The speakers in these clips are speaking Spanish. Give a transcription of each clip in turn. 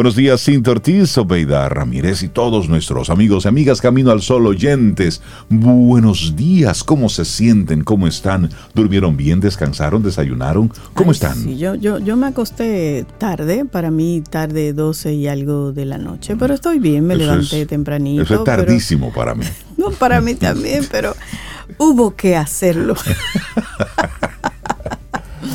Buenos días, Cintia Ortiz, Obeida Ramírez y todos nuestros amigos y amigas Camino al Sol oyentes. Buenos días, ¿cómo se sienten? ¿Cómo están? ¿Durmieron bien? ¿Descansaron? ¿Desayunaron? ¿Cómo están? Sí, yo, yo, yo me acosté tarde, para mí tarde 12 y algo de la noche, pero estoy bien, me levanté tempranito. Eso es tardísimo para mí. No, para mí también, pero hubo que hacerlo.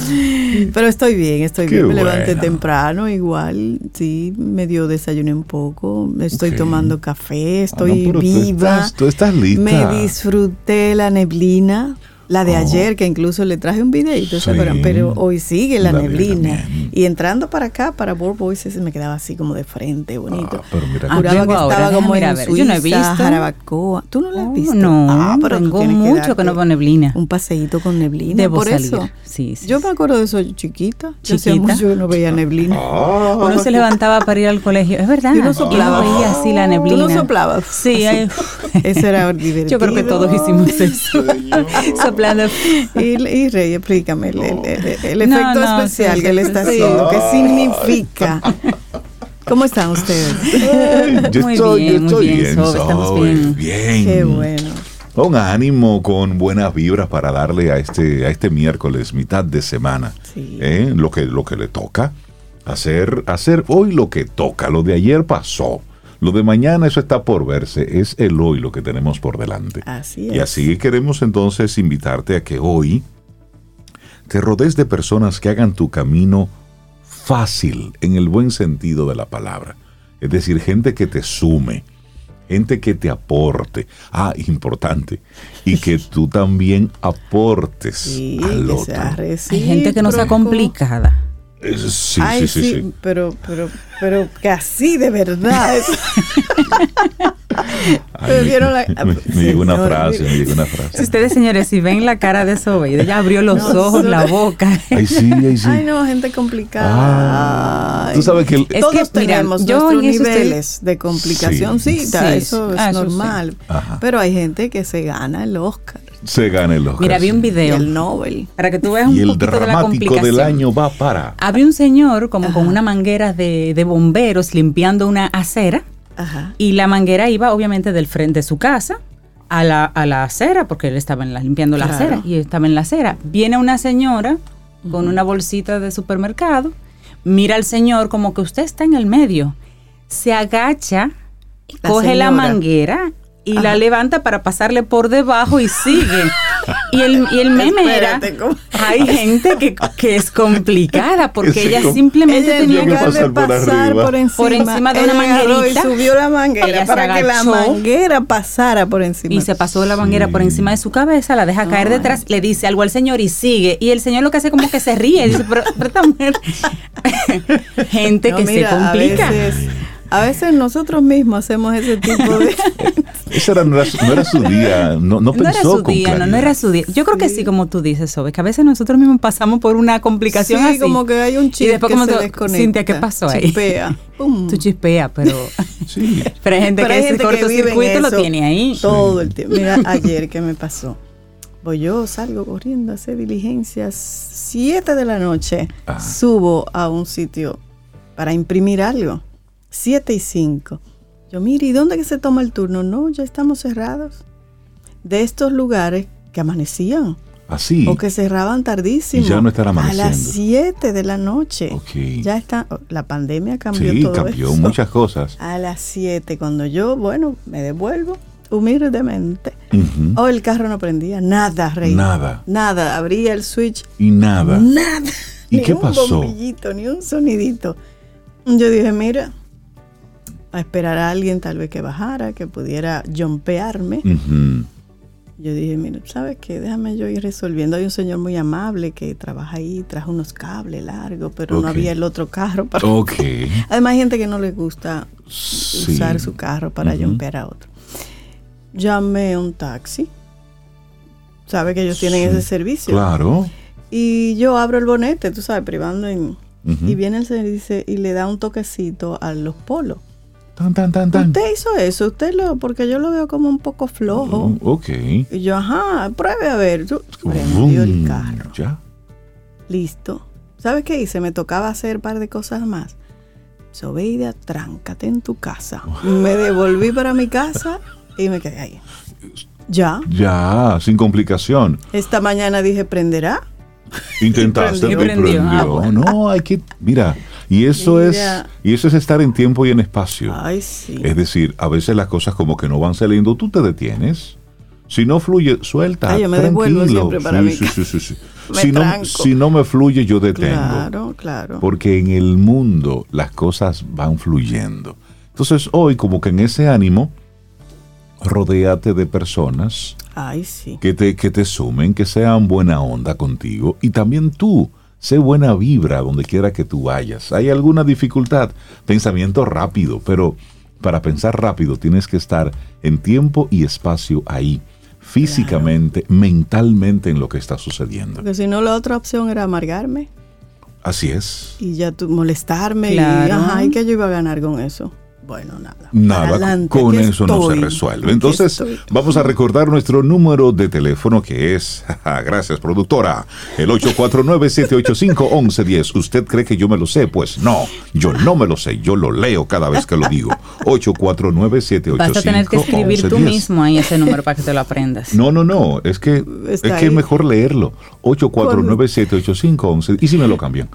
Pero estoy bien, estoy bien. Me levanté temprano, igual, sí, medio desayuné un poco. Estoy tomando café, ah, estoy viva. tú estás lista. Me disfruté la neblina. La de oh. ayer, que incluso le traje un videito, pero hoy sigue la, neblina. Y entrando para acá, para Board Voices, me quedaba así como de frente, bonito. Ah, pero mira, Juraba que estaba como en Suiza, Yo no he visto. Jarabacoa. ¿Tú no la has oh, visto? No, ah, pero tengo mucho que, no veo neblina. Un paseíto con neblina. Debo por eso. Sí, sí, yo me acuerdo de eso chiquita. Yo hacía mucho que no veía neblina. Ah. Uno se levantaba para ir al colegio. Es verdad. Yo no soplaba. Yo veía así la neblina. ¿Tú no soplabas? Sí. Eso era divertido. Yo creo que todos hicimos eso y, y Rey, explícame el, efecto especial que le está haciendo. ¿Qué significa? ¿Cómo están ustedes? yo muy estoy, bien, yo estoy muy bien, estamos bien. bien. Qué bueno. Con ánimo, con buenas vibras para darle a este, a este miércoles, mitad de semana, sí. ¿eh? lo, que, lo que le toca. Hacer, hacer hoy lo que toca. Lo de ayer pasó. Lo de mañana, eso está por verse, es el hoy lo que tenemos por delante. Así es. Y así queremos entonces invitarte a que hoy te rodees de personas que hagan tu camino fácil, en el buen sentido de la palabra. Es decir, gente que te sume, gente que te aporte. Ah, importante. Y que tú también aportes al otro. Hay gente que no sea complicada. Sí, sí, sí, sí, Pero, pero, pero que así de verdad. me, llegó una frase, me llegó una frase. Si ustedes, señores, si ven la cara de Sobeida, ella abrió los ojos, la boca. Ay, sí, ay, sí. Ay, no, gente complicada. Tú sabes que... Todos que, tenemos mira, nuestros niveles de complicación, sí, eso es ah, normal. Pero hay gente que se gana el Oscar se gana el Oscar. Mira, había un video. el Nobel. Para que tú veas un y poquito el dramático del año va para. Había un señor como con una manguera de, de, bomberos limpiando una acera. Ajá. Y la manguera iba obviamente del frente de su casa a la, a la acera, porque él estaba limpiando la acera y estaba en la acera. Viene una señora con una bolsita de supermercado, mira al señor como que usted está en el medio, se agacha, coge la manguera y la levanta para pasarle por debajo y sigue. Y el, y el meme era, hay gente que, que, es complicada porque ella simplemente tenía que pasar, por, pasar por, encima, por, encima, de una manguerita. Y subió la manguera para que la manguera pasara por encima. Y se pasó la manguera por encima de su cabeza, la deja caer detrás, le dice algo al señor y sigue. Y el señor lo que hace como que se ríe, dice, pero, esta mujer... gente que se complica. A veces nosotros mismos hacemos ese tipo de... Ese era, no, era, su día, no, no, pensó no era su día, no, no, era su día. Yo creo que sí, como tú dices, Sobe, que a veces nosotros mismos pasamos por una complicación sí, así. como que hay un chip y después que como se tú, desconecta. Cintia, ¿qué pasó ahí? Chispea. Tú chispea, pero... sí. pero hay gente pero que hay ese cortocircuito lo tiene ahí. Todo el tiempo. Mira, ayer, ¿qué me pasó? Pues yo salgo corriendo a hacer diligencias, siete de la noche, ah. subo a un sitio para imprimir algo. 7 y 5. Yo, mire, ¿y dónde que se toma el turno? No, ya estamos cerrados. De estos lugares que amanecían. Así. O que cerraban tardísimo. Y ya no están amaneciendo. A las 7 de la noche. Ok. Ya está. La pandemia cambió sí, cambió muchas cosas. A las 7, cuando yo, bueno, me devuelvo humildemente. O el carro no prendía. Nada, rey. Nada. Nada. Abría el switch. Y nada. Nada. ¿Y qué pasó? Ni un bombillito, ni un sonidito. Yo dije, mira, a esperar a alguien tal vez que bajara, que pudiera jumpearme. Yo dije, mira, ¿sabes qué? Déjame yo ir resolviendo. Hay un señor muy amable que trabaja ahí, trajo unos cables largos, pero no había el otro carro para... Además hay gente que no le gusta usar su carro para jumpear a otro. Llamé un taxi. ¿Sabe que ellos tienen ese servicio? Claro. Y yo abro el bonete, tú sabes, privando en... Y viene el señor y, dice, y le da un toquecito a los polos. Tan, tan, tan, tan. Usted hizo eso, usted lo, porque yo lo veo como un poco flojo. Mm, ok. Y yo, ajá, pruebe a ver. Prendió el carro. Ya. Listo. ¿Sabes qué hice? Me tocaba hacer un par de cosas más. Sobeida, tráncate en tu casa. Me devolví para mi casa y me quedé ahí. Ya. Ya, sin complicación. Esta mañana dije, ¿prenderá? Intentaste y prendió. Ah, no, hay que, mira, y eso es y eso es estar en tiempo y en espacio. Ay, sí. Es decir, a veces las cosas como que no van saliendo, tú te detienes. Si no fluye, suelta. Ay, yo me tranquilo. siempre para sí, sí, sí, si, no, si no me fluye, yo detengo. Claro, claro. Porque en el mundo las cosas van fluyendo. Entonces, hoy, como que en ese ánimo, rodéate de personas que, te, que te sumen, que sean buena onda contigo y también tú. Sé buena vibra donde quiera que tú vayas. ¿Hay alguna dificultad? Pensamiento rápido, pero para pensar rápido tienes que estar en tiempo y espacio ahí, físicamente, mentalmente en lo que está sucediendo. Porque si no, la otra opción era amargarme. Así es. Y ya tú molestarme y, ajá, ¿y qué yo iba a ganar con eso? Bueno, nada. Nada, con eso no se resuelve. Entonces, vamos a recordar nuestro número de teléfono que es, gracias productora, el 849-785-1110. ¿Usted cree que yo me lo sé? Pues no, yo no me lo sé, yo lo leo cada vez que lo digo. 849-785-1110. Vas a tener que escribir tú mismo ahí ese número para que te lo aprendas. No, no, no, es que, es, que es mejor leerlo. 849-785-1110. ¿Y si me lo cambian?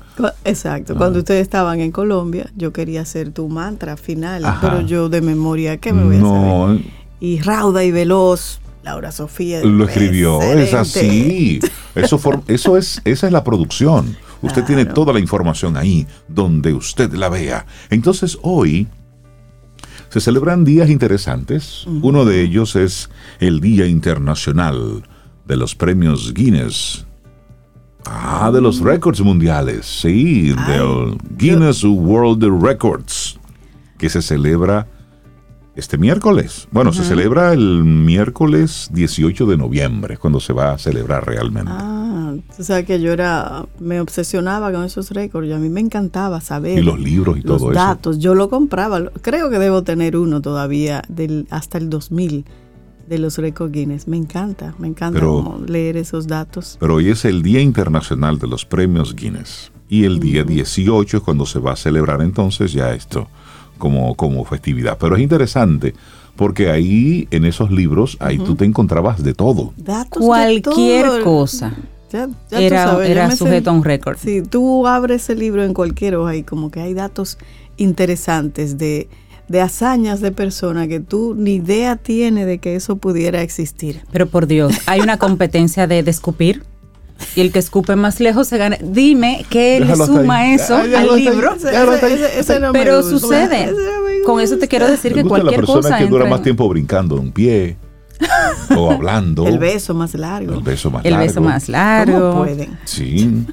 Exacto, cuando ah. ustedes estaban en Colombia, yo quería hacer tu mantra final pero yo de memoria, ¿qué me voy a saber? Y rauda y veloz, Laura Sofía. Lo escribió, es así. Eso, eso es, esa es la producción. Usted tiene toda la información ahí, donde usted la vea. Entonces hoy se celebran días interesantes. Uno de ellos es el Día Internacional de los Premios Guinness. Ah, de los mm. récords mundiales, sí, del Guinness World Records que se celebra este miércoles. Bueno, se celebra el miércoles 18 de noviembre, cuando se va a celebrar realmente. Ah, o sea que yo era, me obsesionaba con esos récords y a mí me encantaba saber. Y los libros y todo eso. Los datos, yo lo compraba, creo que debo tener uno todavía del, hasta el 2000 de los récords Guinness. Me encanta, me encanta leer esos datos. Pero hoy es el Día Internacional de los Premios Guinness. Y el día 18 es cuando se va a celebrar entonces ya esto como, como festividad. Pero es interesante porque ahí en esos libros, ahí tú te encontrabas de todo. Datos Cualquier cosa. era, era sujeto a un récord. Sí, tú abres el libro en cualquier hoja y como que hay datos interesantes de, de hazañas de personas que tú ni idea tienes de que eso pudiera existir. Pero por Dios, hay una competencia de, de escupir y el que escupe más lejos se gana. Dime qué le suma eso al libro. pero sucede. Con eso te quiero decir que cualquier la persona que dura más tiempo brincando de un pie o hablando. El beso más largo. El beso más el largo. beso más largo. ¿Cómo pueden? Sí.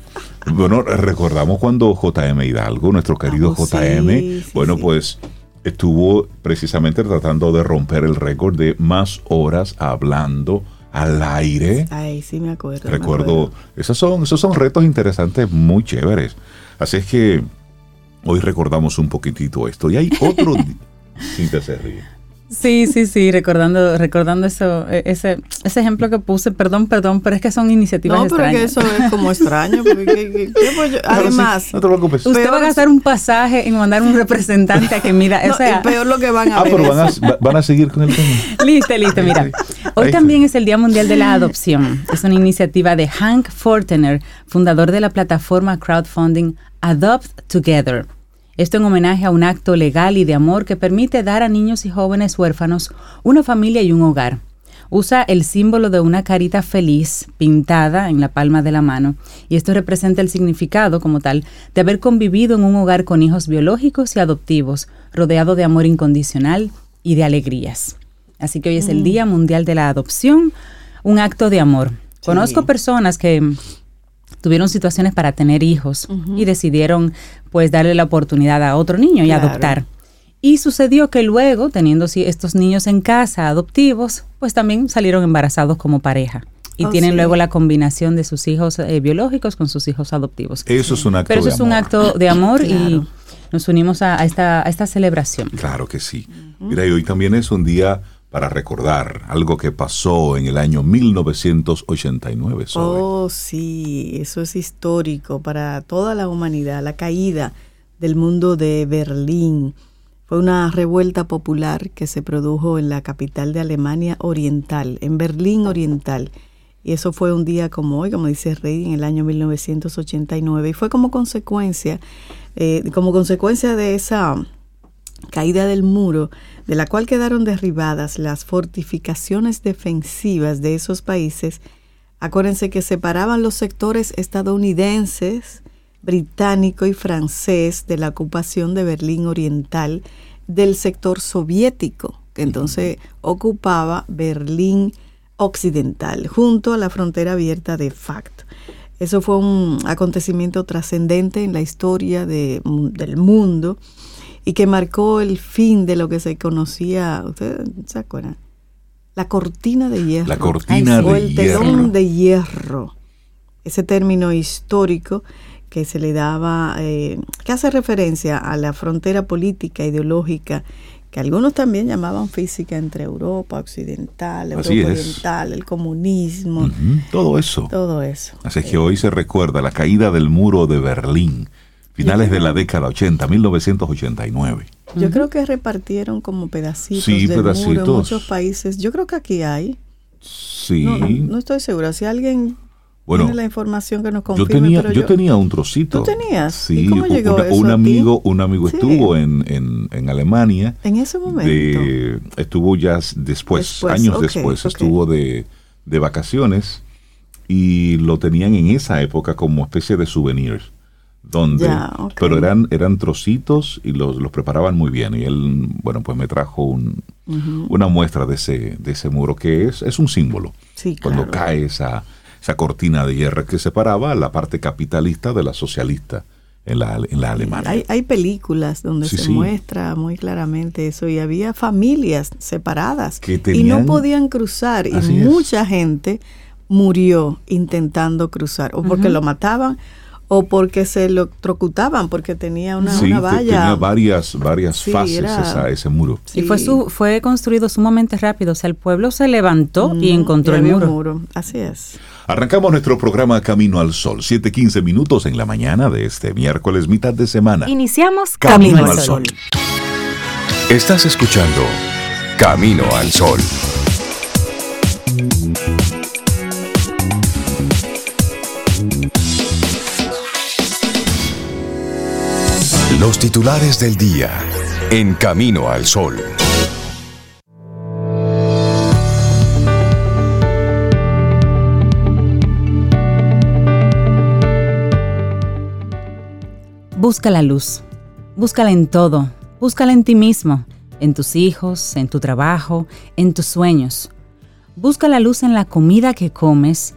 Bueno, recordamos cuando JM Hidalgo, nuestro querido ah, JM, bueno, pues estuvo precisamente tratando de romper el récord de más horas hablando al aire. Ay, sí me acuerdo. Recuerdo, Esos, son, esos son retos interesantes, muy chéveres. Así es que hoy recordamos un poquitito esto. Y hay otro... sin te se Sí, sí, sí, recordando, recordando eso, e, ese, ese ejemplo que puse, perdón, perdón, pero es que son iniciativas extrañas. No, pero eso es como extraño, porque además, no te preocupes. Usted va a gastar un pasaje en mandar un representante a que mira, o sea, peor lo que van a ah, pero van a, van a, seguir con el tema. Listo, listo, mira. Hoy también es el Día Mundial de la Adopción. Es una iniciativa de Hank Fortener, fundador de la plataforma crowdfunding Adopt Together esto en homenaje a un acto legal y de amor que permite dar a niños y jóvenes huérfanos una familia y un hogar. Usa el símbolo de una carita feliz pintada en la palma de la mano y esto representa el significado como tal de haber convivido en un hogar con hijos biológicos y adoptivos, rodeado de amor incondicional y de alegrías. Así que hoy es el mm. Día Mundial de la Adopción, un acto de amor. Conozco personas que tuvieron situaciones para tener hijos y decidieron pues darle la oportunidad a otro niño y adoptar. Y sucedió que luego, teniendo estos niños en casa adoptivos, pues también salieron embarazados como pareja. Y oh, tienen luego la combinación de sus hijos eh, biológicos con sus hijos adoptivos. Eso es un acto Pero eso es un acto de amor y nos unimos a, esta, a esta celebración. Claro que sí. Mira, y hoy también es un día para recordar algo que pasó en el año 1989. Oh, sí, eso es histórico para toda la humanidad, la caída del mundo de Berlín. Fue una revuelta popular que se produjo en la capital de Alemania Oriental, en Berlín Oriental. Y eso fue un día como hoy, como dice Rey, en el año 1989. Y fue como consecuencia, eh, como consecuencia de esa caída del muro, de la cual quedaron derribadas las fortificaciones defensivas de esos países. Acuérdense que separaban los sectores estadounidenses, británico y francés de la ocupación de Berlín Oriental del sector soviético, que entonces ocupaba Berlín Occidental, junto a la frontera abierta de facto. Eso fue un acontecimiento trascendente en la historia del mundo y que marcó el fin de lo que se conocía, ¿ustedes se acuerdan? La cortina de hierro. La cortina o el telón de hierro. Ese término histórico que se le daba, eh, que hace referencia a la frontera política, ideológica, que algunos también llamaban física entre Europa occidental, Europa oriental, el comunismo. todo eso. Todo eso. Así que hoy se recuerda la caída del muro de Berlín finales de la década 80, 1989. Yo creo que repartieron como pedacitos de pedacitos. Muro en muchos países. Yo creo que aquí hay. Sí. No, estoy segura. Si alguien tiene la información que nos confirme. Yo tenía, yo, tenía un trocito. ¿Tú tenías? Sí. ¿Y cómo llegó eso un amigo, un amigo estuvo en, en, en, Alemania. En ese momento. estuvo ya después, años después, estuvo de, de vacaciones y lo tenían en esa época como especie de souvenirs donde pero eran eran trocitos y los, los preparaban muy bien. Y él bueno pues me trajo un, una muestra de ese de ese muro que es es un símbolo. Cuando cae esa esa cortina de hierro que separaba la parte capitalista de la socialista en la, en la Alemania. Hay, hay películas donde se muestra muy claramente eso y había familias separadas y no podían cruzar y mucha gente murió intentando cruzar o porque lo mataban o porque se lo trocutaban porque tenía una, sí, valla. Tenía varias, varias fases ese muro. Y fue, su, fue construido sumamente rápido. O sea, el pueblo se levantó y encontró el muro. Así es. Arrancamos nuestro programa Camino al Sol. 7:15 minutos en la mañana de este miércoles, mitad de semana. Iniciamos Camino, al Sol. Estás escuchando Camino al Sol. Los titulares del día en Camino al Sol. Busca la luz. Búscala en todo. Búscala en ti mismo, en tus hijos, en tu trabajo, en tus sueños. Busca la luz en la comida que comes.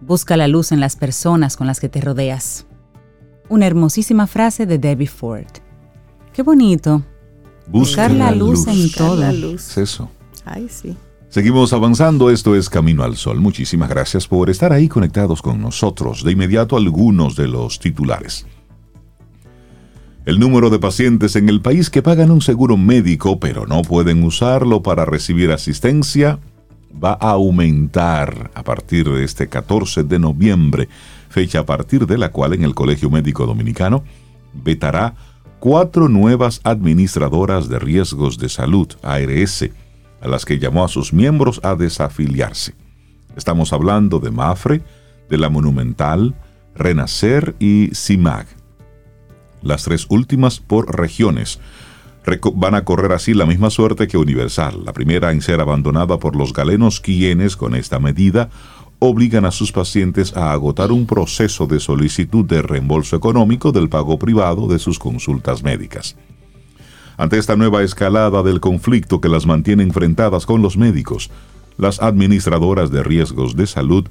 Busca la luz en las personas con las que te rodeas una hermosísima frase de Debbie Ford. Qué bonito. Buscar la, luz, en todo. Es eso. Ay, sí. Seguimos avanzando, esto es Camino al Sol. Muchísimas gracias por estar ahí conectados con nosotros. De inmediato algunos de los titulares. El número de pacientes en el país que pagan un seguro médico pero no pueden usarlo para recibir asistencia va a aumentar a partir de este 14 de noviembre fecha a partir de la cual en el Colegio Médico Dominicano vetará cuatro nuevas administradoras de riesgos de salud, ARS, a las que llamó a sus miembros a desafiliarse. Estamos hablando de Mafre, de la Monumental, Renacer y CIMAG. Las tres últimas por regiones van a correr así la misma suerte que Universal, la primera en ser abandonada por los galenos quienes, con esta medida, obligan a sus pacientes a agotar un proceso de solicitud de reembolso económico del pago privado de sus consultas médicas. Ante esta nueva escalada del conflicto que las mantiene enfrentadas con los médicos, las administradoras de riesgos de salud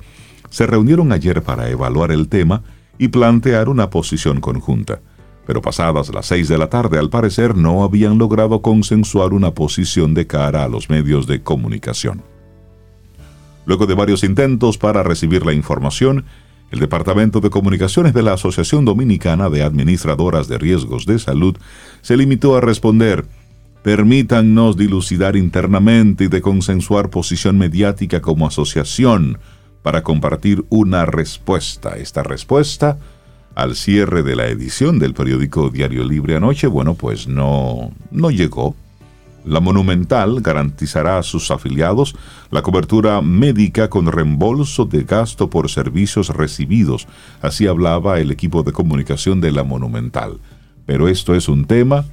se reunieron ayer para evaluar el tema y plantear una posición conjunta. Pero pasadas las seis de la tarde, al parecer, no habían logrado consensuar una posición de cara a los medios de comunicación. Luego de varios intentos para recibir la información, el Departamento de Comunicaciones de la Asociación Dominicana de Administradoras de Riesgos de Salud se limitó a responder, permítannos dilucidar internamente y de consensuar posición mediática como asociación para compartir una respuesta. Esta respuesta al cierre de la edición del periódico Diario Libre anoche, bueno, pues no, no llegó. La Monumental garantizará a sus afiliados la cobertura médica con reembolso de gasto por servicios recibidos. Así hablaba el equipo de comunicación de la Monumental. Pero esto es un tema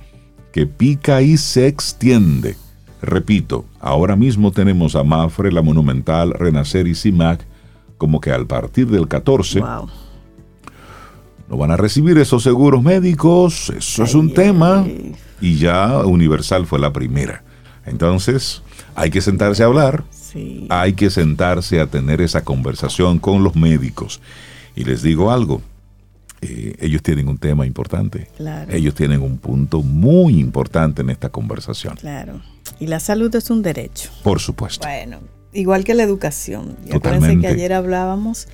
que pica y se extiende. Repito, ahora mismo tenemos a Mafre, la Monumental, Renacer y CIMAC como que al partir del 14 no van a recibir esos seguros médicos, eso es un tema, y ya Universal fue la primera. Entonces, hay que sentarse a hablar, hay que sentarse a tener esa conversación con los médicos. Y les digo algo, eh, ellos tienen un tema importante, ellos tienen un punto muy importante en esta conversación. Claro, y la salud es un derecho. Por supuesto. Bueno, igual que la educación. Y acuérdense que ayer hablábamos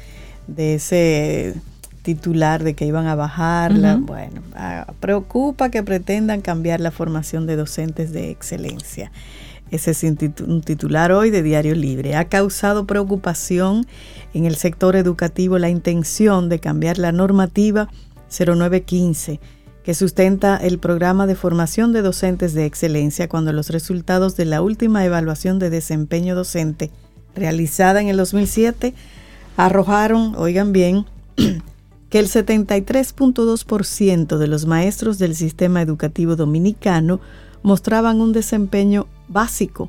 de ese titular de que iban a bajarla. Bueno, ah, preocupa que pretendan cambiar la formación de docentes de excelencia. Ese es un titular hoy de Diario Libre. Ha causado preocupación en el sector educativo la intención de cambiar la normativa 0915 que sustenta el programa de formación de docentes de excelencia cuando los resultados de la última evaluación de desempeño docente realizada en el 2007 arrojaron, oigan bien, que el 73.2% de los maestros del sistema educativo dominicano mostraban un desempeño básico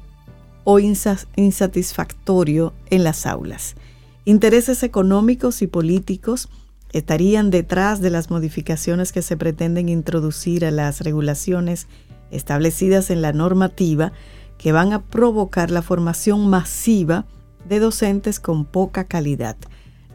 o insatisfactorio en las aulas. Intereses económicos y políticos estarían detrás de las modificaciones que se pretenden introducir a las regulaciones establecidas en la normativa que van a provocar la formación masiva de docentes con poca calidad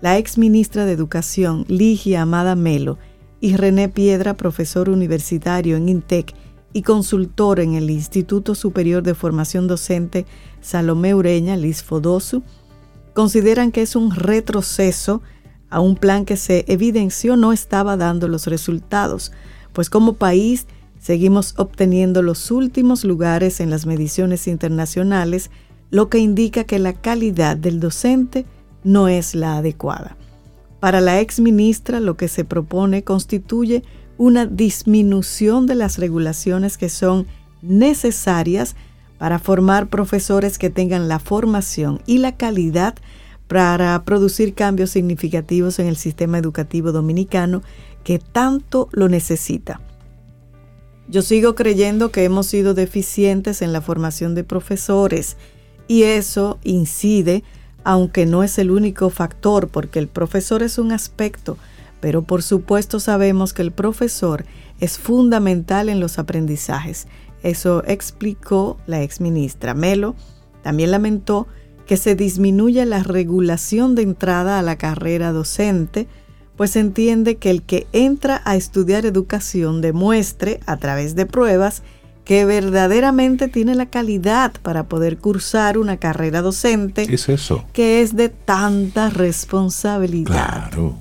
la ex ministra de Educación, Ligia Amada Melo, y René Piedra, profesor universitario en INTEC y consultor en el Instituto Superior de Formación Docente Salomé Ureña, Liz Fodosu, consideran que es un retroceso a un plan que se evidenció no estaba dando los resultados, pues como país seguimos obteniendo los últimos lugares en las mediciones internacionales, lo que indica que la calidad del docente no es la adecuada. Para la ex ministra, lo que se propone constituye una disminución de las regulaciones que son necesarias para formar profesores que tengan la formación y la calidad para producir cambios significativos en el sistema educativo dominicano que tanto lo necesita. Yo sigo creyendo que hemos sido deficientes en la formación de profesores y eso incide aunque no es el único factor, porque el profesor es un aspecto, pero por supuesto sabemos que el profesor es fundamental en los aprendizajes. Eso explicó la ex ministra Melo. También lamentó que se disminuya la regulación de entrada a la carrera docente, pues entiende que el que entra a estudiar educación demuestre a través de pruebas que verdaderamente tiene la calidad para poder cursar una carrera docente. es eso? Que es de tanta responsabilidad. Claro.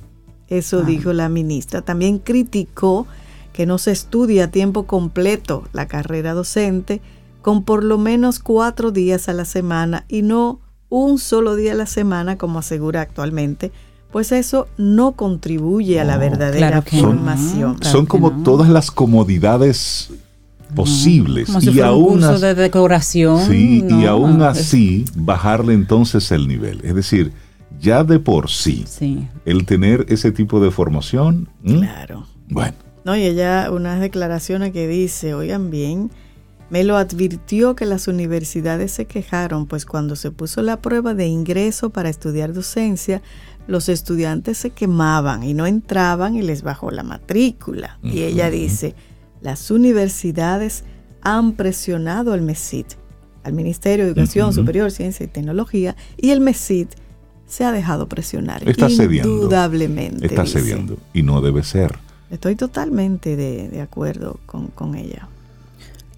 Eso dijo la ministra. También criticó que no se estudia a tiempo completo la carrera docente con por lo menos cuatro días a la semana y no un solo día a la semana como asegura actualmente, pues eso no contribuye a la verdadera formación. son como todas las comodidades posibles. y aún de decoración. Sí, y aún así bajarle entonces el nivel. Es decir, ya de por sí, el tener ese tipo de formación. Claro. Bueno. No, y ella, unas declaraciones que dice, oigan bien, me lo advirtió que las universidades se quejaron, pues cuando se puso la prueba de ingreso para estudiar docencia, los estudiantes se quemaban y no entraban y les bajó la matrícula. Y ella dice, las universidades han presionado al MESID, al Ministerio de Educación Superior, Ciencia y Tecnología, y el MESID se ha dejado presionar. Está indudablemente. Está cediendo y no debe ser. Estoy totalmente de, acuerdo con, ella.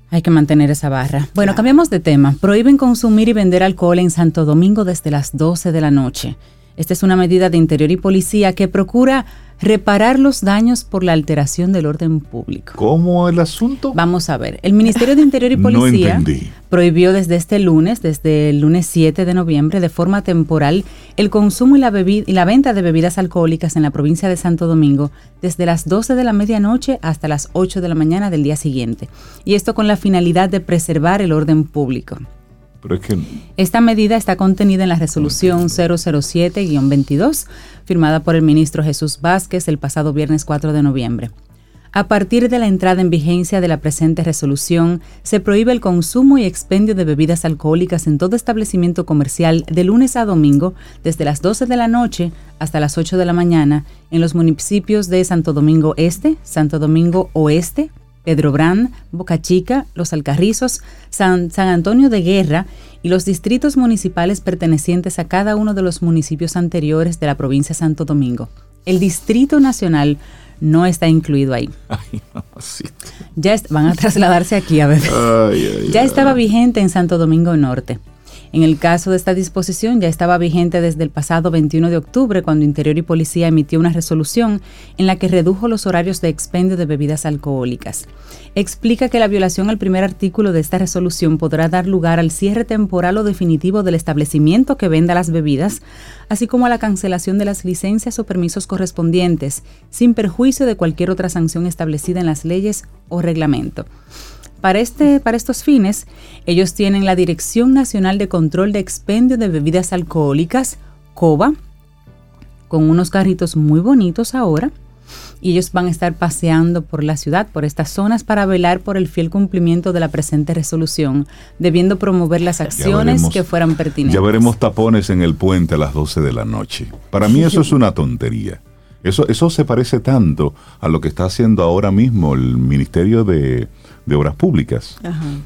Hay que mantener esa barra. Bueno, cambiamos de tema. Prohíben consumir y vender alcohol en Santo Domingo desde las 12 de la noche. Esta es una medida de interior y policía que procura reparar los daños por la alteración del orden público. ¿Cómo el asunto? Vamos a ver. El Ministerio de Interior y Policía prohibió desde este lunes, desde el lunes 7 de noviembre, de forma temporal, el consumo y la, y la venta de bebidas alcohólicas en la provincia de Santo Domingo desde las 12 de la medianoche hasta las 8 de la mañana del día siguiente. Y esto con la finalidad de preservar el orden público. Esta medida está contenida en la resolución 007-22, firmada por el ministro Jesús Vázquez el pasado viernes 4 de noviembre. A partir de la entrada en vigencia de la presente resolución, se prohíbe el consumo y expendio de bebidas alcohólicas en todo establecimiento comercial de lunes a domingo, desde las 12 de la noche hasta las 8 de la mañana, en los municipios de Santo Domingo Este, Santo Domingo Oeste, Pedro Brand, Boca Chica, Los Alcarrizos, San, San Antonio de Guerra y los distritos municipales pertenecientes a cada uno de los municipios anteriores de la provincia de Santo Domingo. El Distrito Nacional no está incluido ahí. Ay, ya van a trasladarse aquí a ver. ya estaba vigente en Santo Domingo Norte. En el caso de esta disposición ya estaba vigente desde el pasado 21 de octubre cuando Interior y Policía emitió una resolución en la que redujo los horarios de expendio de bebidas alcohólicas. Explica que la violación al primer artículo de esta resolución podrá dar lugar al cierre temporal o definitivo del establecimiento que venda las bebidas, así como a la cancelación de las licencias o permisos correspondientes, sin perjuicio de cualquier otra sanción establecida en las leyes o reglamento. Para, este, para estos fines, ellos tienen la Dirección Nacional de Control de Expendio de Bebidas Alcohólicas, COBA, con unos carritos muy bonitos ahora. Y ellos van a estar paseando por la ciudad, por estas zonas, para velar por el fiel cumplimiento de la presente resolución, debiendo promover las acciones que fueran pertinentes. Ya veremos tapones en el puente a las 12 de la noche. Para mí eso es una tontería. Eso, eso se parece tanto a lo que está haciendo ahora mismo el Ministerio de, de obras públicas,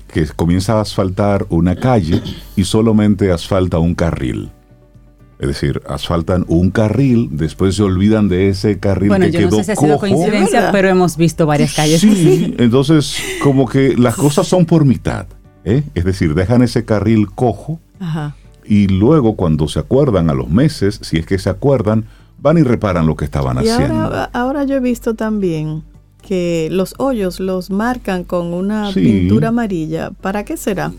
que comienza a asfaltar una calle y solamente asfalta un carril. Es decir, asfaltan un carril, después se olvidan de ese carril bueno, yo no sé si ha sido coincidencia, pero hemos visto varias calles sí, entonces como que las cosas son por mitad. ¿eh? Es decir, dejan ese carril cojo y luego cuando se acuerdan a los meses, si es que se acuerdan, van y reparan lo que estaban haciendo. Ahora, ahora yo he visto también que los hoyos los marcan con una pintura amarilla. ¿Para qué será?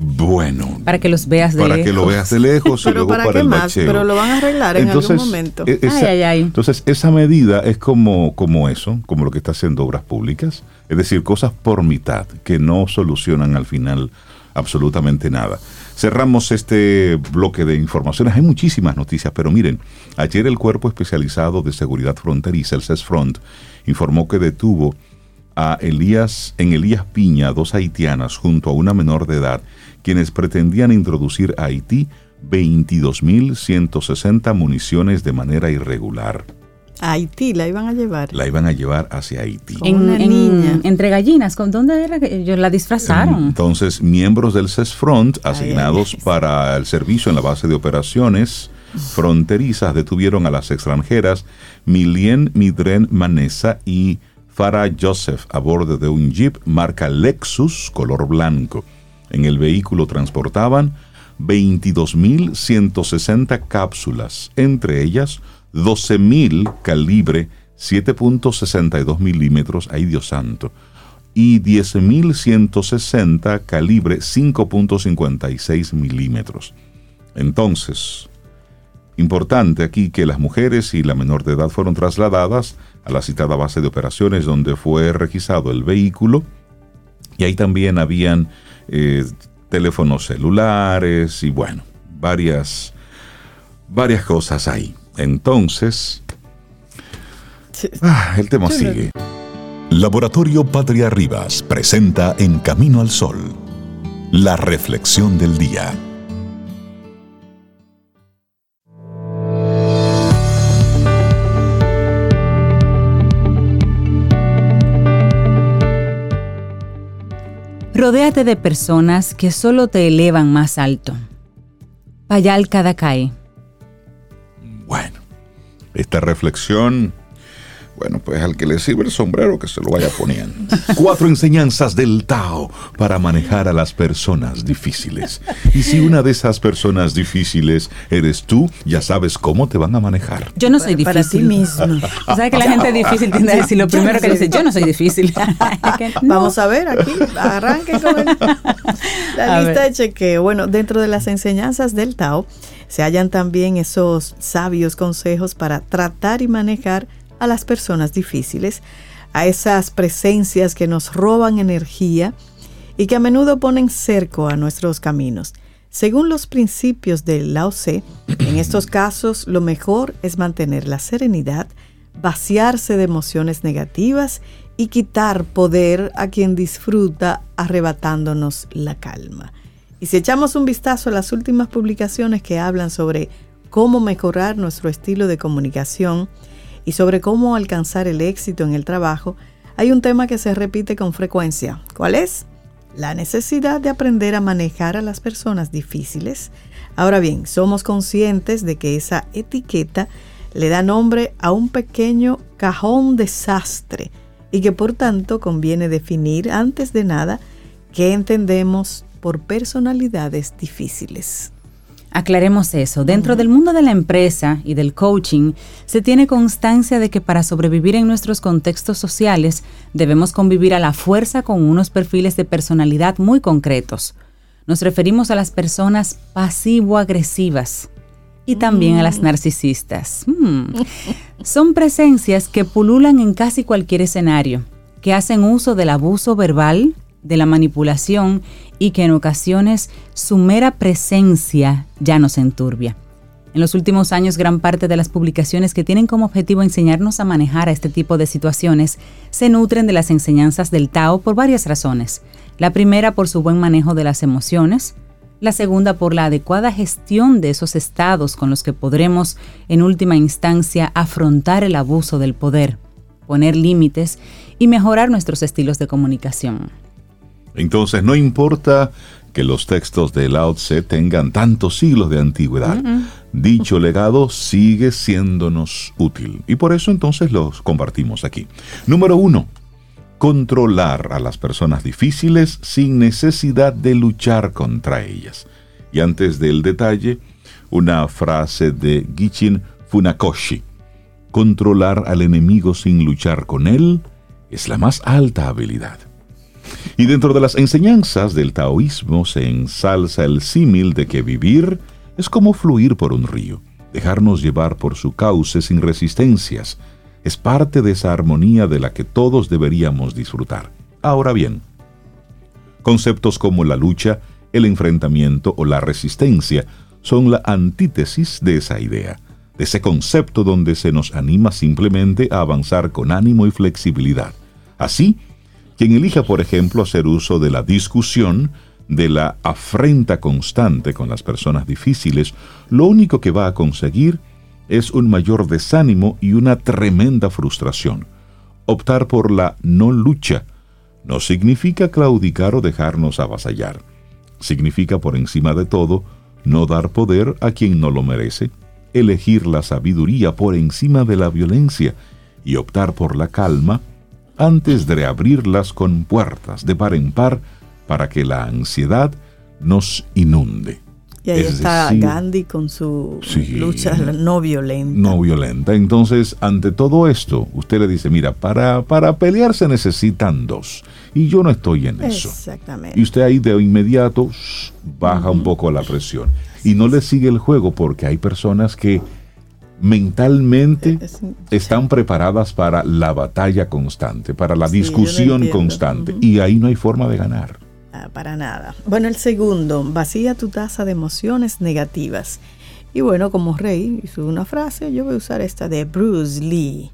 Bueno. Para que los veas de lejos. Para que lo veas de lejos y luego para, el más? Pero lo van a arreglar en algún momento. E-, entonces, esa medida es como, como eso, como lo que está haciendo Obras Públicas. Es decir, cosas por mitad que no solucionan al final absolutamente nada. Cerramos este bloque de informaciones. Hay muchísimas noticias, pero miren, ayer el Cuerpo Especializado de Seguridad Fronteriza, el CESFRONT, informó que detuvo a Elías, en Elías Piña, dos haitianas junto a una menor de edad, quienes pretendían introducir a Haití 22.160 municiones de manera irregular. A Haití la iban a llevar. La iban a llevar hacia Haití. En, una niña. Entre gallinas, ¿con dónde era que ellos la disfrazaron? Entonces, miembros del CESFRONT asignados para el servicio en la base de operaciones fronterizas detuvieron a las extranjeras Milien Midren Manesa y Farah Joseph a bordo de un jeep marca Lexus color blanco. En el vehículo transportaban 22.160 cápsulas, entre ellas 12.000 calibre 7.62 milímetros, ay Dios santo, y 10.160 calibre 5.56 milímetros. Entonces, importante aquí que las mujeres y la menor de edad fueron trasladadas a la citada base de operaciones donde fue requisado el vehículo y ahí también habían eh, teléfonos celulares y bueno, varias, varias cosas ahí. Entonces, ah, el tema sigue. Laboratorio Patria Rivas presenta En Camino al Sol, la reflexión del día. Rodéate de personas que solo te elevan más alto. Payal cada cae bueno, esta reflexión Bueno, pues al que le sirve el sombrero que se lo vaya poniendo. Cuatro enseñanzas del Tao para manejar a las personas difíciles. Y si una de esas personas difíciles eres tú, ya sabes cómo te van a manejar. Yo no soy difícil. Para ti mismo. ¿Sabes que la gente difícil tiende a decir lo primero que dice, yo no soy difícil? Vamos a ver aquí, arranque con la lista de chequeo. Bueno, dentro de las enseñanzas del Tao se hallan también esos sabios consejos para tratar y manejar a las personas difíciles, a esas presencias que nos roban energía y que a menudo ponen cerco a nuestros caminos. Según los principios del Lao Tse, en estos casos lo mejor es mantener la serenidad, vaciarse de emociones negativas y quitar poder a quien disfruta arrebatándonos la calma. Y si echamos un vistazo a las últimas publicaciones que hablan sobre cómo mejorar nuestro estilo de comunicación, y sobre cómo alcanzar el éxito en el trabajo, hay un tema que se repite con frecuencia. ¿Cuál es? La necesidad de aprender a manejar a las personas difíciles. Ahora bien, somos conscientes de que esa etiqueta le da nombre a un pequeño cajón desastre y que por tanto conviene definir antes de nada qué entendemos por personalidades difíciles. Aclaremos eso. Dentro del mundo de la empresa y del coaching, se tiene constancia de que para sobrevivir en nuestros contextos sociales debemos convivir a la fuerza con unos perfiles de personalidad muy concretos. Nos referimos a las personas pasivo-agresivas y también a las mm. narcisistas. Hmm. Son presencias que pululan en casi cualquier escenario, que hacen uso del abuso verbal, de la manipulación y que en ocasiones su mera presencia ya nos enturbia. En los últimos años, gran parte de las publicaciones que tienen como objetivo enseñarnos a manejar a este tipo de situaciones se nutren de las enseñanzas del Tao por varias razones. La primera por su buen manejo de las emociones, la segunda por la adecuada gestión de esos estados con los que podremos, en última instancia, afrontar el abuso del poder, poner límites y mejorar nuestros estilos de comunicación. Entonces no importa que los textos de Lao Tse tengan tantos siglos de antigüedad. Dicho legado sigue siéndonos útil y por eso entonces los compartimos aquí. Número uno, controlar a las personas difíciles sin necesidad de luchar contra ellas. Y antes del detalle, una frase de Gichin Funakoshi. Controlar al enemigo sin luchar con él es la más alta habilidad. Y dentro de las enseñanzas del taoísmo se ensalza el símil de que vivir es como fluir por un río, dejarnos llevar por su cauce sin resistencias. Es parte de esa armonía de la que todos deberíamos disfrutar. Ahora bien, conceptos como la lucha, el enfrentamiento o la resistencia son la antítesis de esa idea, de ese concepto donde se nos anima simplemente a avanzar con ánimo y flexibilidad. Así, quien elija, por ejemplo, hacer uso de la discusión, de la afrenta constante con las personas difíciles, lo único que va a conseguir es un mayor desánimo y una tremenda frustración. Optar por la no lucha no significa claudicar o dejarnos avasallar. Significa, por encima de todo, no dar poder a quien no lo merece, elegir la sabiduría por encima de la violencia y optar por la calma antes de abrirlas con puertas de par en par para que la ansiedad nos inunde. Y ahí está Gandhi con su lucha no violenta. No violenta. Entonces, ante todo esto, usted le dice, mira, para, para pelear se necesitan dos. Y yo no estoy en eso. Exactamente. Y usted ahí de inmediato baja un poco la presión. Y no le sigue el juego porque hay personas que mentalmente están preparadas para la batalla constante, para la discusión constante, y ahí no hay forma de ganar. Ah, para nada. Bueno, el segundo, vacía tu taza de emociones negativas. Y bueno, como rey hizo una frase, yo voy a usar esta de Bruce Lee.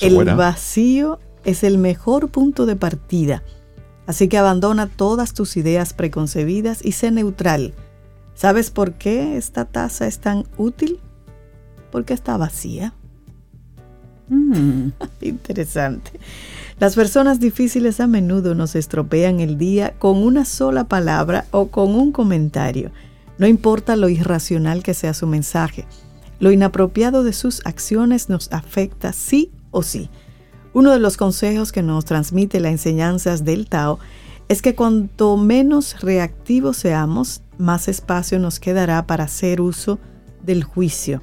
el vacío es el mejor punto de partida. Así que abandona todas tus ideas preconcebidas y sé neutral. ¿Sabes por qué esta taza es tan útil? Porque está vacía. Mm. Interesante. Las personas difíciles a menudo nos estropean el día con una sola palabra o con un comentario. No importa lo irracional que sea su mensaje. Lo inapropiado de sus acciones nos afecta sí o sí. Uno de los consejos que nos transmite las enseñanzas del Tao es que cuanto menos reactivos seamos, más espacio nos quedará para hacer uso del juicio.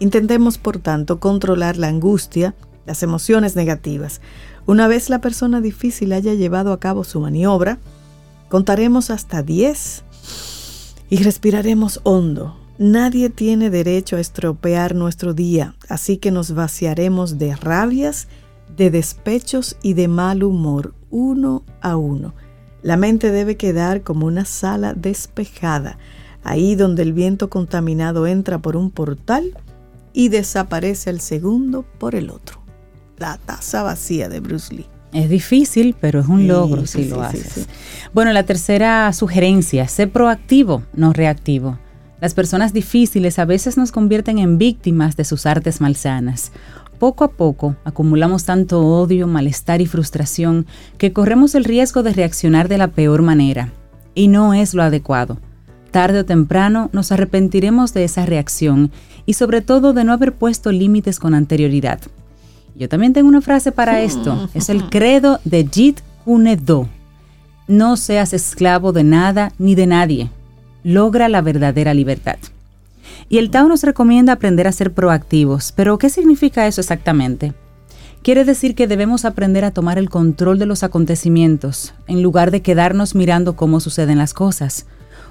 Intentemos, por tanto, controlar la angustia, las emociones negativas. Una vez la persona difícil haya llevado a cabo su maniobra, contaremos hasta 10 y respiraremos hondo. Nadie tiene derecho a estropear nuestro día, así que nos vaciaremos de rabias, de despechos y de mal humor uno a uno. La mente debe quedar como una sala despejada, ahí donde el viento contaminado entra por un portal y desaparece al segundo por el otro. La taza vacía de Bruce Lee. Es difícil, pero es un logro si lo haces. Bueno, la tercera sugerencia, sé proactivo, no reactivo. Las personas difíciles a veces nos convierten en víctimas de sus artes malsanas. Poco a poco acumulamos tanto odio, malestar y frustración que corremos el riesgo de reaccionar de la peor manera. Y no es lo adecuado. Tarde o temprano nos arrepentiremos de esa reacción y sobre todo de no haber puesto límites con anterioridad. Yo también tengo una frase para esto. Es el credo de Jit Kune Do. No seas esclavo de nada ni de nadie. Logra la verdadera libertad. Y el Tao nos recomienda aprender a ser proactivos. Pero ¿qué significa eso exactamente? Quiere decir que debemos aprender a tomar el control de los acontecimientos, en lugar de quedarnos mirando cómo suceden las cosas.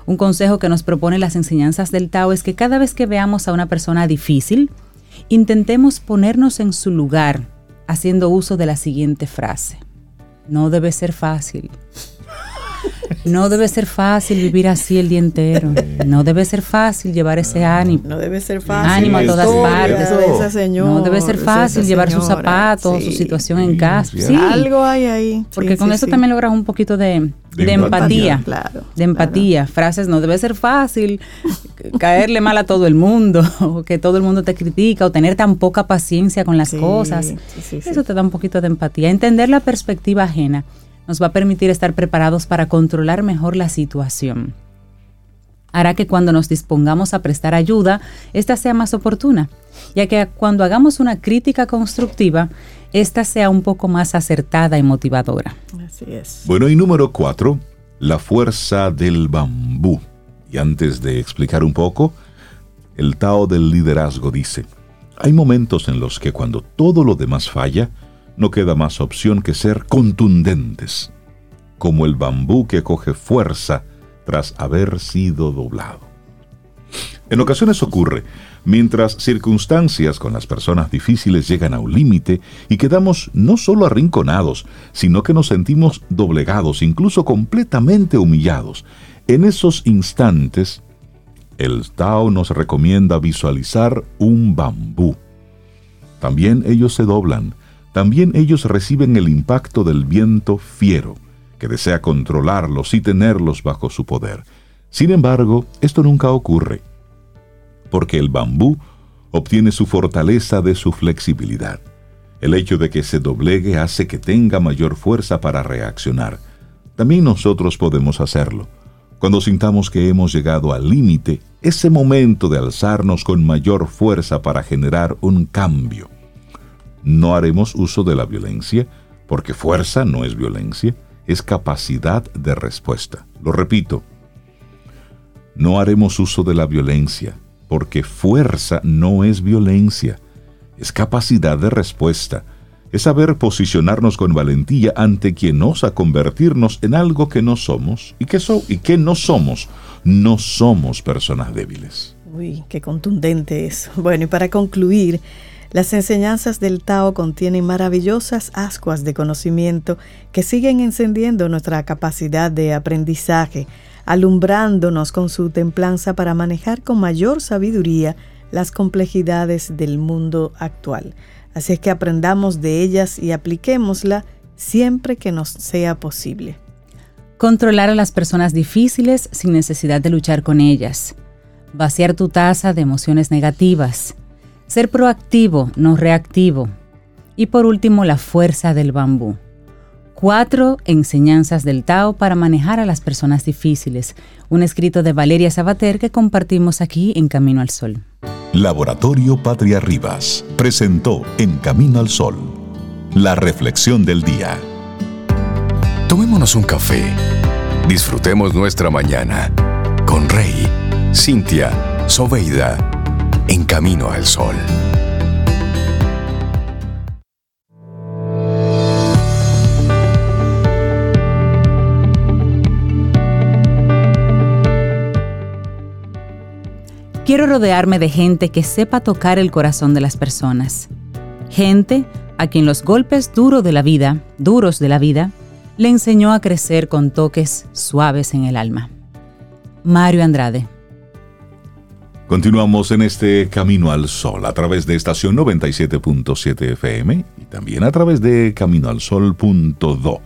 Un consejo que nos propone las enseñanzas del Tao es que cada vez que veamos a una persona difícil, intentemos ponernos en su lugar haciendo uso de la siguiente frase. No debe ser fácil. No debe ser fácil vivir así el día entero. No debe ser fácil llevar ese ánimo. No debe ser fácil. Ánimo a todas partes. no debe ser fácil llevar sus zapatos, su situación en casa. Sí. Algo hay ahí. Porque con eso también logras un poquito de, empatía. Claro, de empatía. Frases, no debe ser fácil caerle mal a todo el mundo, o que todo el mundo te critica, o tener tan poca paciencia con las cosas. Eso te da un poquito de empatía. Entender la perspectiva ajena nos va a permitir estar preparados para controlar mejor la situación. Hará que cuando nos dispongamos a prestar ayuda, esta sea más oportuna, ya que cuando hagamos una crítica constructiva, esta sea un poco más acertada y motivadora. Así es. Bueno, y número cuatro, la fuerza del bambú. Y antes de explicar un poco, el Tao del liderazgo dice, hay momentos en los que cuando todo lo demás falla, no queda más opción que ser contundentes, como el bambú que coge fuerza tras haber sido doblado. En ocasiones ocurre, mientras circunstancias con las personas difíciles llegan a un límite y quedamos no solo arrinconados, sino que nos sentimos doblegados, incluso completamente humillados. En esos instantes, el Tao nos recomienda visualizar un bambú. También ellos se doblan, también ellos reciben el impacto del viento fiero, que desea controlarlos y tenerlos bajo su poder. Sin embargo, esto nunca ocurre, porque el bambú obtiene su fortaleza de su flexibilidad. El hecho de que se doblegue hace que tenga mayor fuerza para reaccionar. También nosotros podemos hacerlo. Cuando sintamos que hemos llegado al límite, ese momento de alzarnos con mayor fuerza para generar un cambio. No haremos uso de la violencia, porque fuerza no es violencia, es capacidad de respuesta. Lo repito, no haremos uso de la violencia, porque fuerza no es violencia, es capacidad de respuesta, es saber posicionarnos con valentía ante quien osa convertirnos en algo que no somos y que, y que no somos. No somos personas débiles. Uy, qué contundente eso. Bueno, y para concluir, las enseñanzas del Tao contienen maravillosas ascuas de conocimiento que siguen encendiendo nuestra capacidad de aprendizaje, alumbrándonos con su templanza para manejar con mayor sabiduría las complejidades del mundo actual. Así es que aprendamos de ellas y apliquémosla siempre que nos sea posible. Controlar a las personas difíciles sin necesidad de luchar con ellas. Vaciar tu taza de emociones negativas ser proactivo, no reactivo. Y por último, la fuerza del bambú. Cuatro enseñanzas del Tao para manejar a las personas difíciles. Un escrito de Valeria Sabater que compartimos aquí en Camino al Sol. Laboratorio Patria Rivas presentó En Camino al Sol, la reflexión del día. Tomémonos un café. Disfrutemos nuestra mañana con Rey, Cintia, Soveida, En Camino al Sol. Quiero rodearme de gente que sepa tocar el corazón de las personas. Gente a quien los golpes duros de la vida, duros de la vida, le enseñó a crecer con toques suaves en el alma. Mario Andrade. Continuamos en este Camino al Sol a través de estación 97.7 FM y también a través de caminoalsol.do.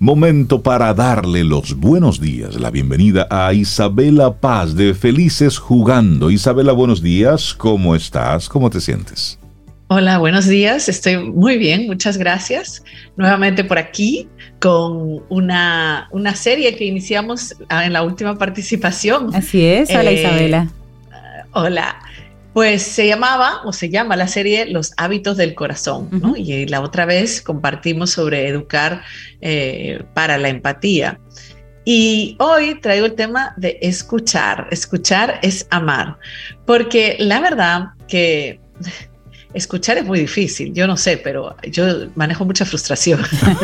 Momento para darle los buenos días, la bienvenida a Isabela Paz de Felices Jugando. Isabela, buenos días, ¿cómo estás? ¿Cómo te sientes? Hola, buenos días, estoy muy bien, muchas gracias. Nuevamente por aquí con una, una serie que iniciamos en la última participación. Así es, hola eh, Isabela. Hola. Pues se llamaba o se llama la serie Los hábitos del corazón, ¿no? Y la otra vez compartimos sobre educar eh, para la empatía. Y hoy traigo el tema de escuchar. Escuchar es amar, porque la verdad que escuchar es muy difícil, yo no sé, pero yo manejo mucha frustración.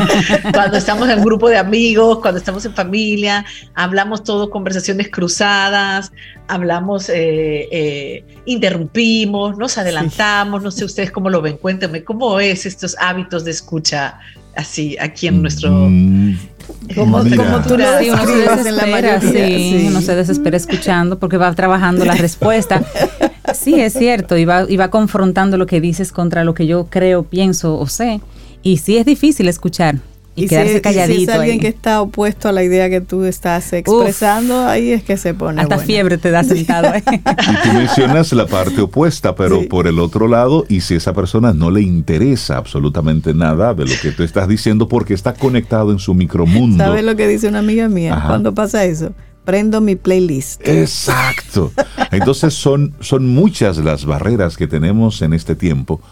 cuando estamos en un grupo de amigos, cuando estamos en familia, hablamos todo conversaciones cruzadas, hablamos, eh, eh, interrumpimos, nos adelantamos, no sé ustedes cómo lo ven, cuéntenme, ¿cómo es estos hábitos de escucha así aquí en nuestro... Mm, como, tú lo sí, uno se desespera, sí, uno se desespera escuchando porque va trabajando la respuesta. Sí, es cierto, y va, y va confrontando lo que dices contra lo que yo creo, pienso o sé. Y sí es difícil escuchar y, quedarse calladito. Y si es alguien que está opuesto a la idea que tú estás expresando, ahí es que se pone. Hasta fiebre te da sentado. ¿eh? y tú mencionas la parte opuesta, pero por el otro lado, y si esa persona no le interesa absolutamente nada de lo que tú estás diciendo porque está conectado en su micromundo. ¿Sabes lo que dice una amiga mía cuando pasa eso? Prendo mi playlist. Exacto. Entonces son, son muchas las barreras que tenemos en este tiempo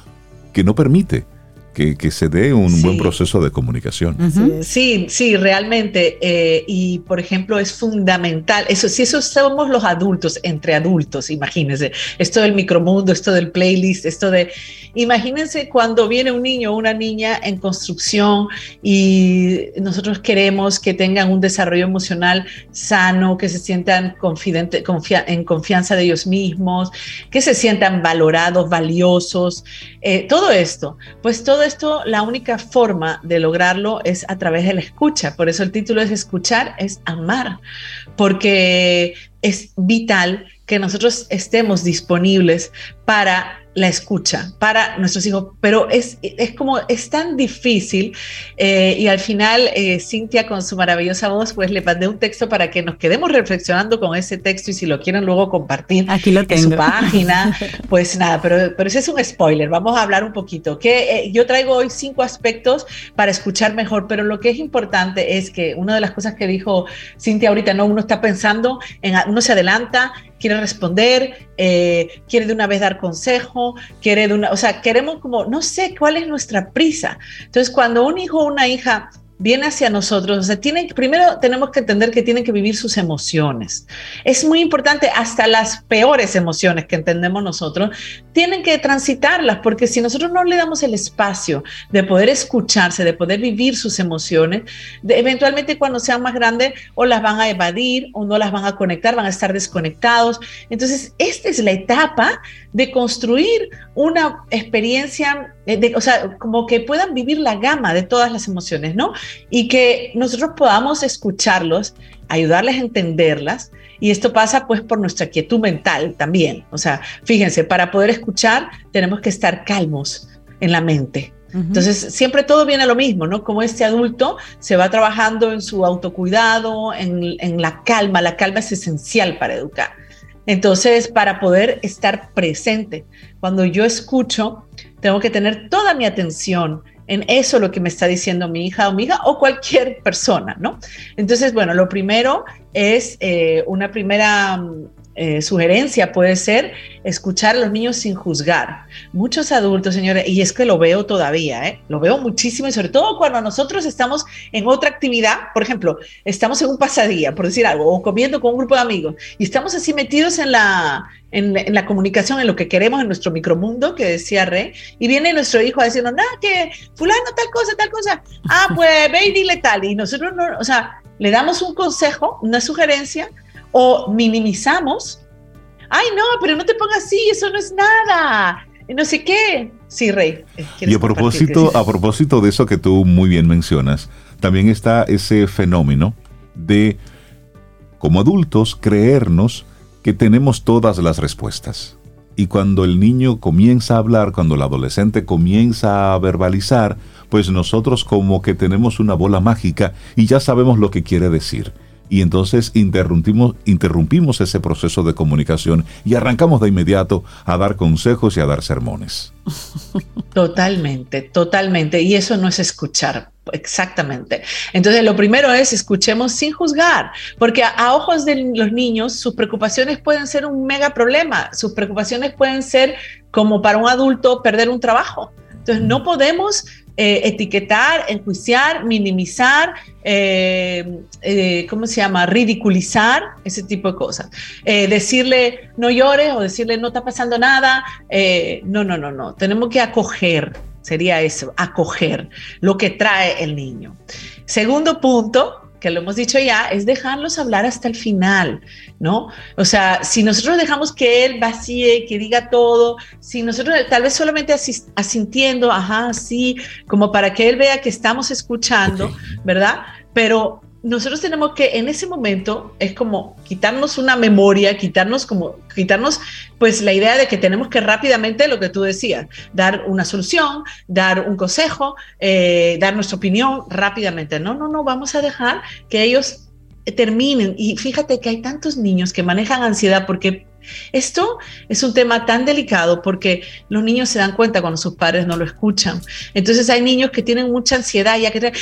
que no permite que, se dé un buen proceso de comunicación. Sí, sí, realmente. Eh, y por ejemplo, es fundamental. Eso, si eso somos los adultos, entre adultos, imagínense. Esto del micromundo, esto del playlist, esto de. Imagínense cuando viene un niño o una niña en construcción y nosotros queremos que tengan un desarrollo emocional sano, que se sientan confidente, en confianza de ellos mismos, que se sientan valorados, valiosos. Eh, todo esto, pues todo esto, la única forma de lograrlo es a través de la escucha. Por eso el título es Escuchar, es amar, porque es vital que nosotros estemos disponibles para la escucha para nuestros hijos, pero es, es como, es tan difícil eh, y al final eh, Cintia con su maravillosa voz pues le mandé un texto para que nos quedemos reflexionando con ese texto y si lo quieren luego compartir Aquí lo en su página, pues nada, pero, pero ese es un spoiler, vamos a hablar un poquito, que eh, yo traigo hoy cinco aspectos para escuchar mejor, pero lo que es importante es que una de las cosas que dijo Cintia ahorita, no, uno está pensando, en, uno se adelanta, quiere responder, quiere de una vez dar consejo, quiere de una, o sea, queremos como, no sé cuál es nuestra prisa. Entonces, cuando un hijo o una hija viene hacia nosotros, o sea, tienen, primero tenemos que entender que tienen que vivir sus emociones. Es muy importante, hasta las peores emociones que entendemos nosotros, tienen que transitarlas, porque si nosotros no le damos el espacio de poder escucharse, de poder vivir sus emociones, eventualmente cuando sean más grandes o las van a evadir o no las van a conectar, van a estar desconectados. Entonces, esta es la etapa de construir una experiencia, o sea, como que puedan vivir la gama de todas las emociones, ¿no? Y que nosotros podamos escucharlos, ayudarles a entenderlas. Y esto pasa pues por nuestra quietud mental también. O sea, fíjense, para poder escuchar tenemos que estar calmos en la mente. Entonces, siempre todo viene a lo mismo, ¿no? Como este adulto se va trabajando en su autocuidado, en, en la calma. La calma es esencial para educar. Entonces, para poder estar presente, cuando yo escucho, tengo que tener toda mi atención en eso lo que me está diciendo mi hija o mi hija o cualquier persona, ¿no? Entonces, bueno, lo primero es eh, una primera eh, sugerencia puede ser escuchar a los niños sin juzgar. Muchos adultos, señores, y es que lo veo todavía, ¿eh? lo veo muchísimo, y sobre todo cuando nosotros estamos en otra actividad, por ejemplo, estamos en un pasadía, por decir algo, o comiendo con un grupo de amigos, y estamos así metidos en la, en, la comunicación, en lo que queremos, en nuestro micromundo, que decía Rey, y viene nuestro hijo a decirnos, nada, que fulano, tal cosa, tal cosa, ah, pues ve y dile tal, y nosotros no, o sea, le damos un consejo, una sugerencia, o minimizamos. Ay, no, pero no te pongas así, eso no es nada. No sé qué. Sí, Rey. Y a propósito, a propósito de eso que tú muy bien mencionas, también está ese fenómeno de, como adultos, creernos que tenemos todas las respuestas. Y cuando el niño comienza a hablar, cuando el adolescente comienza a verbalizar, pues nosotros como que tenemos una bola mágica y ya sabemos lo que quiere decir y entonces interrumpimos, ese proceso de comunicación y arrancamos de inmediato a dar consejos y a dar sermones. Totalmente, totalmente. Y eso no es escuchar. Exactamente. Entonces, lo primero es escuchemos sin juzgar, porque a, ojos de los niños sus preocupaciones pueden ser un mega problema, sus preocupaciones pueden ser como para un adulto perder un trabajo. Entonces, no podemos eh, etiquetar, enjuiciar, minimizar, eh, eh, ¿cómo se llama? Ridiculizar, ese tipo de cosas. decirle no llores o decirle no está pasando nada. no, no, no, no. Tenemos que acoger, sería eso, acoger lo que trae el niño. Segundo punto, que lo hemos dicho ya, es dejarlos hablar hasta el final, ¿no? O sea, si nosotros dejamos que él vacíe, que diga todo, si nosotros tal vez solamente asintiendo, ajá, sí, como para que él vea que estamos escuchando, ¿verdad? Pero nosotros tenemos que en ese momento es como quitarnos una memoria, quitarnos como quitarnos pues la idea de que tenemos que rápidamente lo que tú decías, dar una solución, dar un consejo, eh, dar nuestra opinión rápidamente. No, no, no, vamos a dejar que ellos terminen. Y fíjate que hay tantos niños que manejan ansiedad porque esto es un tema tan delicado porque los niños se dan cuenta cuando sus padres no lo escuchan. Entonces hay niños que tienen mucha ansiedad ya que,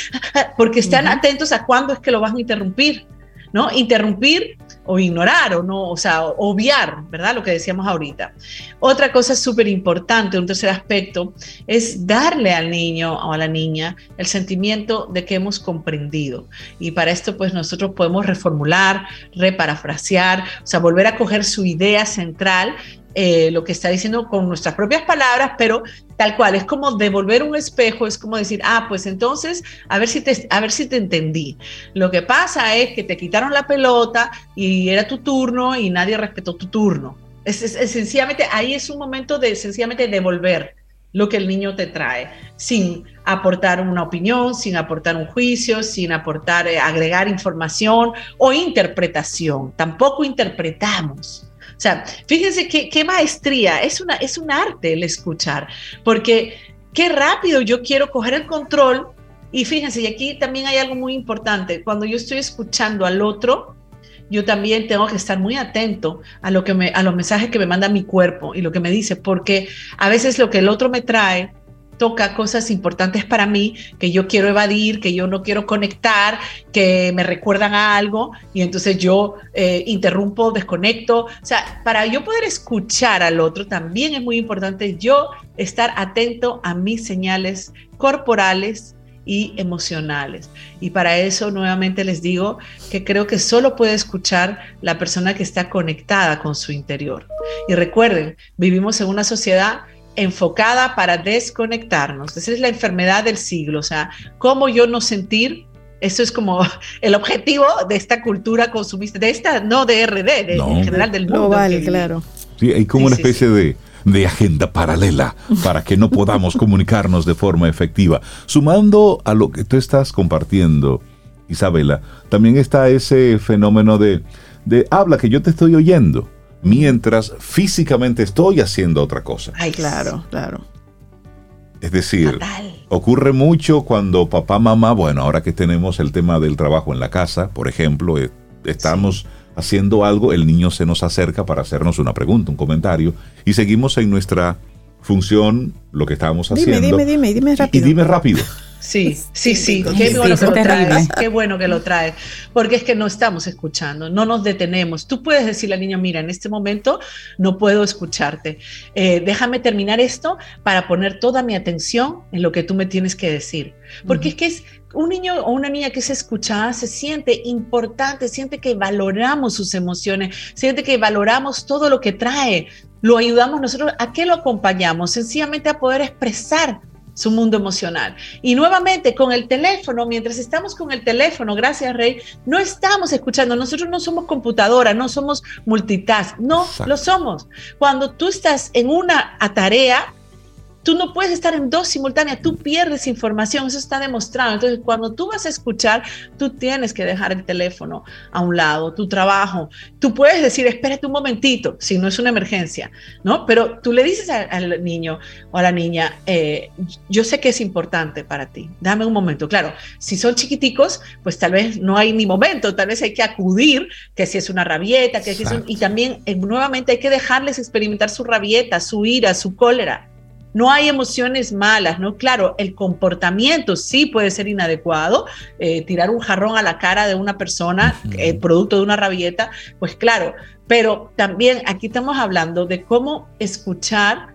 porque están atentos a cuándo es que lo van a interrumpir. ¿no? Interrumpir o ignorar o no, o sea, obviar, ¿verdad? Lo que decíamos ahorita. Otra cosa súper importante, un tercer aspecto, es darle al niño o a la niña el sentimiento de que hemos comprendido. Y para esto, pues nosotros podemos reformular, reparafrasear, o sea, volver a coger su idea central eh, lo que está diciendo con nuestras propias palabras, pero tal cual, es como devolver un espejo, es como decir, ah, pues entonces, a ver si te, a ver si te entendí. Lo que pasa es que te quitaron la pelota y era tu turno y nadie respetó tu turno. Es, sencillamente, ahí es un momento de sencillamente devolver lo que el niño te trae, sin aportar una opinión, sin aportar un juicio, sin aportar, eh, agregar información o interpretación. Tampoco interpretamos. O sea, fíjense qué, maestría, es, una, es un arte el escuchar, porque qué rápido yo quiero coger el control. Y fíjense, y aquí también hay algo muy importante, cuando yo estoy escuchando al otro, yo también tengo que estar muy atento a lo que a los mensajes que me manda mi cuerpo y lo que me dice, porque a veces lo que el otro me trae toca cosas importantes para mí que yo quiero evadir, que yo no quiero conectar, que me recuerdan a algo y entonces yo eh, interrumpo, desconecto. O sea, para yo poder escuchar al otro también es muy importante yo estar atento a mis señales corporales y emocionales. Y para eso nuevamente les digo que creo que solo puede escuchar la persona que está conectada con su interior. Y recuerden, vivimos en una sociedad enfocada para desconectarnos. Esa es la enfermedad del siglo, o sea, cómo yo no sentir, eso es como el objetivo de esta cultura consumista, de esta, no de RD, de, en general del mundo. Global, claro. Sí, hay como una especie de, de agenda paralela para que no podamos comunicarnos de forma efectiva. Sumando a lo que tú estás compartiendo, Isabela, también está ese fenómeno de, de habla que yo te estoy oyendo mientras físicamente estoy haciendo otra cosa. Ay, claro, claro. Es decir, ocurre mucho cuando papá, mamá, bueno, ahora que tenemos el tema del trabajo en la casa, por ejemplo, eh, estamos haciendo algo, el niño se nos acerca para hacernos una pregunta, un comentario, y seguimos en nuestra función, lo que estábamos haciendo. Dime, dime, dime, dime rápido. Y, dime rápido. Sí, sí, sí, qué bueno que lo traes, qué bueno que lo traes, porque es que no estamos escuchando, no nos detenemos. Tú puedes decirle al niño, mira, en este momento no puedo escucharte, eh, déjame terminar esto para poner toda mi atención en lo que tú me tienes que decir, porque es que es un niño o una niña que se escucha se siente importante, siente que valoramos sus emociones, siente que valoramos todo lo que trae, lo ayudamos nosotros, ¿a qué lo acompañamos? Sencillamente a poder expresar su mundo emocional. Y nuevamente con el teléfono, mientras estamos con el teléfono, gracias Rey, no estamos escuchando, nosotros no somos computadora, no somos multitask, no lo somos. Cuando tú estás en una tarea, Tú no puedes estar en dos simultáneas, tú pierdes información, eso está demostrado. Entonces, cuando tú vas a escuchar, tú tienes que dejar el teléfono a un lado, tu trabajo. Tú puedes decir, espérate un momentito, si no es una emergencia, ¿no? Pero tú le dices al niño o a la niña, eh, yo sé que es importante para ti, dame un momento. Claro, si son chiquiticos, pues tal vez no hay ni momento, tal vez hay que acudir, que si es una rabieta, que si es un, y también eh, nuevamente hay que dejarles experimentar su rabieta, su ira, su cólera no hay emociones malas, ¿no? Claro, el comportamiento sí puede ser inadecuado, eh, tirar un jarrón a la cara de una persona, eh, producto de una rabieta, pues claro, pero también aquí estamos hablando de cómo escuchar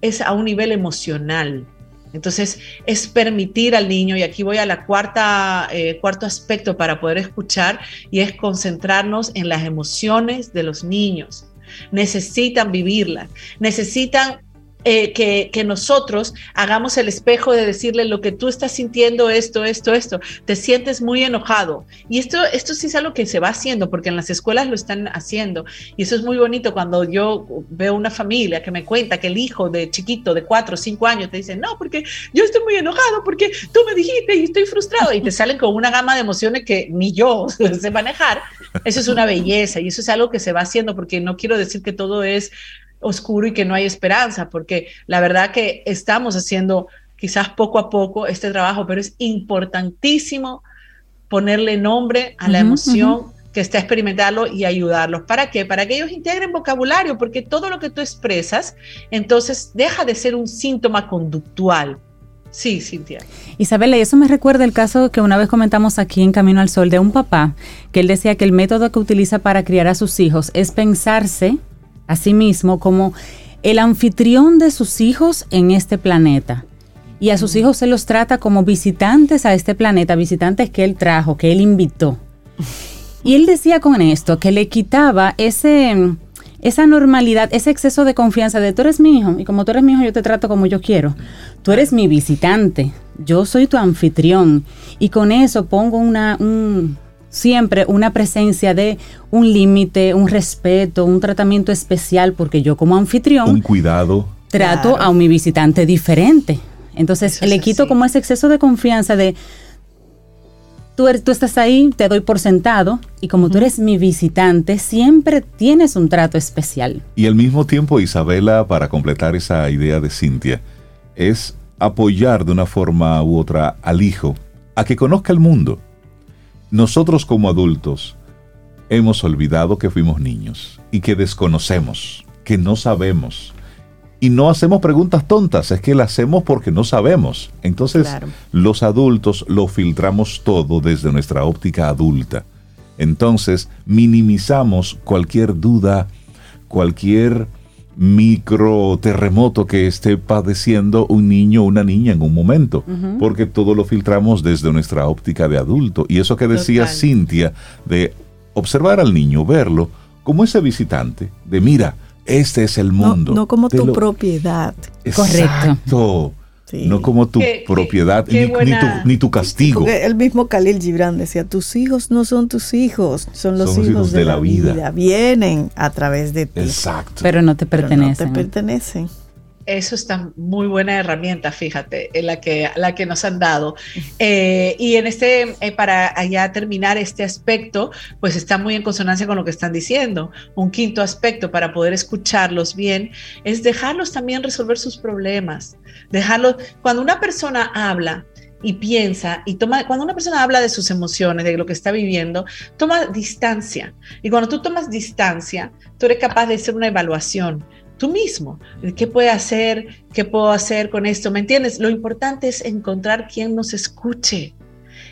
es a un nivel emocional. Entonces, es permitir al niño, y aquí voy a la cuarta, eh, cuarto aspecto para poder escuchar, y es concentrarnos en las emociones de los niños. Necesitan vivirlas, necesitan eh, que, nosotros hagamos el espejo de decirle lo que tú estás sintiendo, esto, esto, esto, te sientes muy enojado. Y esto, esto sí es algo que se va haciendo, porque en las escuelas lo están haciendo. Y eso es muy bonito cuando yo veo una familia que me cuenta que el hijo de chiquito de cuatro o cinco años te dice, no, porque yo estoy muy enojado, porque tú me dijiste y estoy frustrado. Y te salen con una gama de emociones que ni yo sé manejar. Eso es una belleza y eso es algo que se va haciendo, porque no quiero decir que todo es oscuro y que no hay esperanza, porque la verdad que estamos haciendo quizás poco a poco este trabajo, pero es importantísimo ponerle nombre a la emoción que está experimentando y ayudarlos. ¿Para qué? Para que ellos integren vocabulario, porque todo lo que tú expresas, entonces deja de ser un síntoma conductual. Sí, Cintia. Isabela, y eso me recuerda el caso que una vez comentamos aquí en Camino al Sol de un papá, que él decía que el método que utiliza para criar a sus hijos es pensarse a sí mismo como el anfitrión de sus hijos en este planeta. Y a sus hijos se los trata como visitantes a este planeta, visitantes que él trajo, que él invitó. Y él decía con esto que le quitaba ese, esa normalidad, ese exceso de confianza de tú eres mi hijo y como tú eres mi hijo yo te trato como yo quiero. Tú eres mi visitante, yo soy tu anfitrión y con eso pongo una, un, siempre una presencia de un límite, un respeto, un tratamiento especial, porque yo como anfitrión... Un cuidado. Trato a mi visitante diferente. Entonces le quito como ese exceso de confianza de... Tú, eres, tú estás ahí, te doy por sentado y como tú eres mi visitante, siempre tienes un trato especial. Y al mismo tiempo, Isabela, para completar esa idea de Cintia, es apoyar de una forma u otra al hijo a que conozca el mundo nosotros como adultos hemos olvidado que fuimos niños y que desconocemos, que no sabemos. Y no hacemos preguntas tontas, es que las hacemos porque no sabemos. Entonces, los adultos lo filtramos todo desde nuestra óptica adulta. Entonces, minimizamos cualquier duda, cualquier micro terremoto que esté padeciendo un niño o una niña en un momento, porque todo lo filtramos desde nuestra óptica de adulto. Y eso que decía Cintia, de observar al niño, verlo como ese visitante, de mira, este es el mundo. No, como tu propiedad. Correcto no como tu propiedad ni, tu, castigo. el mismo Khalil Gibran decía, tus hijos no son tus hijos, son los hijos, de, la, vida. Vienen a través de ti. Exacto. Pero no te pertenecen. no te pertenecen. Eso está muy buena herramienta, fíjate, la que, la que nos han dado. Eh, y en este, eh, para allá terminar este aspecto, pues está muy en consonancia con lo que están diciendo. Un quinto aspecto para poder escucharlos bien es dejarlos también resolver sus problemas. Dejarlos, cuando una persona habla, y piensa y toma, cuando una persona habla de sus emociones, de lo que está viviendo, toma distancia. Y cuando tú tomas distancia, tú eres capaz de hacer una evaluación tú mismo. ¿Qué puede hacer? ¿Qué puedo hacer con esto? ¿Me entiendes? Lo importante es encontrar quien nos escuche.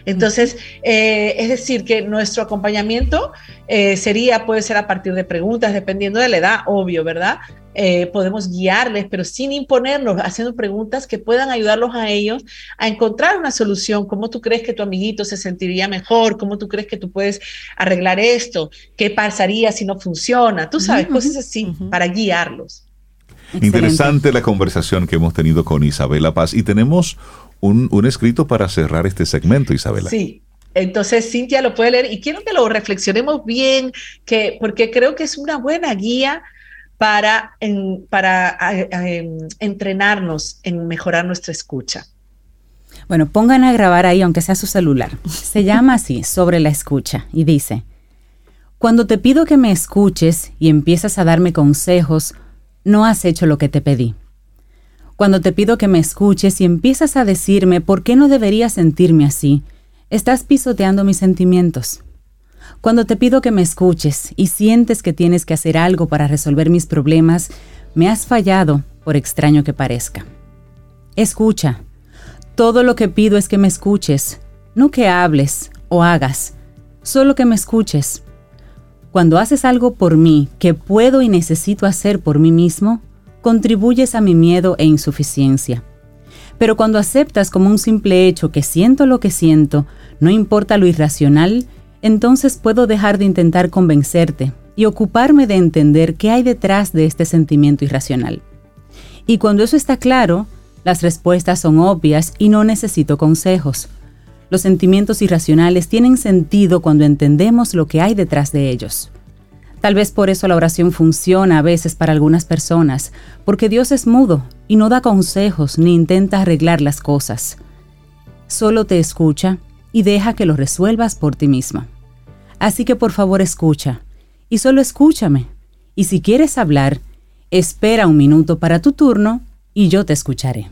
Entonces, eh, es decir, que nuestro acompañamiento eh, sería, puede ser a partir de preguntas, dependiendo de la edad, obvio, ¿verdad? Eh, podemos guiarles, pero sin imponerlos, haciendo preguntas que puedan ayudarlos a ellos a encontrar una solución. ¿Cómo tú crees que tu amiguito se sentiría mejor? ¿Cómo tú crees que tú puedes arreglar esto? ¿Qué pasaría si no funciona? Tú sabes, cosas así, para guiarlos. Interesante la conversación que hemos tenido con Isabela Paz y tenemos un, escrito para cerrar este segmento, Isabela. Sí, entonces, Cintia lo puede leer y quiero que lo reflexionemos bien, que, porque creo que es una buena guía para, para entrenarnos en mejorar nuestra escucha. Bueno, pongan a grabar ahí, aunque sea su celular. Se llama así, sobre la escucha, y dice, cuando te pido que me escuches y empiezas a darme consejos, no has hecho lo que te pedí. Cuando te pido que me escuches y empiezas a decirme por qué no debería sentirme así, estás pisoteando mis sentimientos. Cuando te pido que me escuches y sientes que tienes que hacer algo para resolver mis problemas, me has fallado, por extraño que parezca. Escucha. Todo lo que pido es que me escuches, no que hables o hagas, solo que me escuches. Cuando haces algo por mí que puedo y necesito hacer por mí mismo, contribuyes a mi miedo e insuficiencia. Pero cuando aceptas como un simple hecho que siento lo que siento, no importa lo irracional, entonces puedo dejar de intentar convencerte y ocuparme de entender qué hay detrás de este sentimiento irracional. Y cuando eso está claro, las respuestas son obvias y no necesito consejos. Los sentimientos irracionales tienen sentido cuando entendemos lo que hay detrás de ellos. Tal vez por eso la oración funciona a veces para algunas personas, porque Dios es mudo y no da consejos ni intenta arreglar las cosas. Solo te escucha y deja que lo resuelvas por ti misma. Así que por favor escucha, y solo escúchame. Y si quieres hablar, espera un minuto para tu turno y yo te escucharé.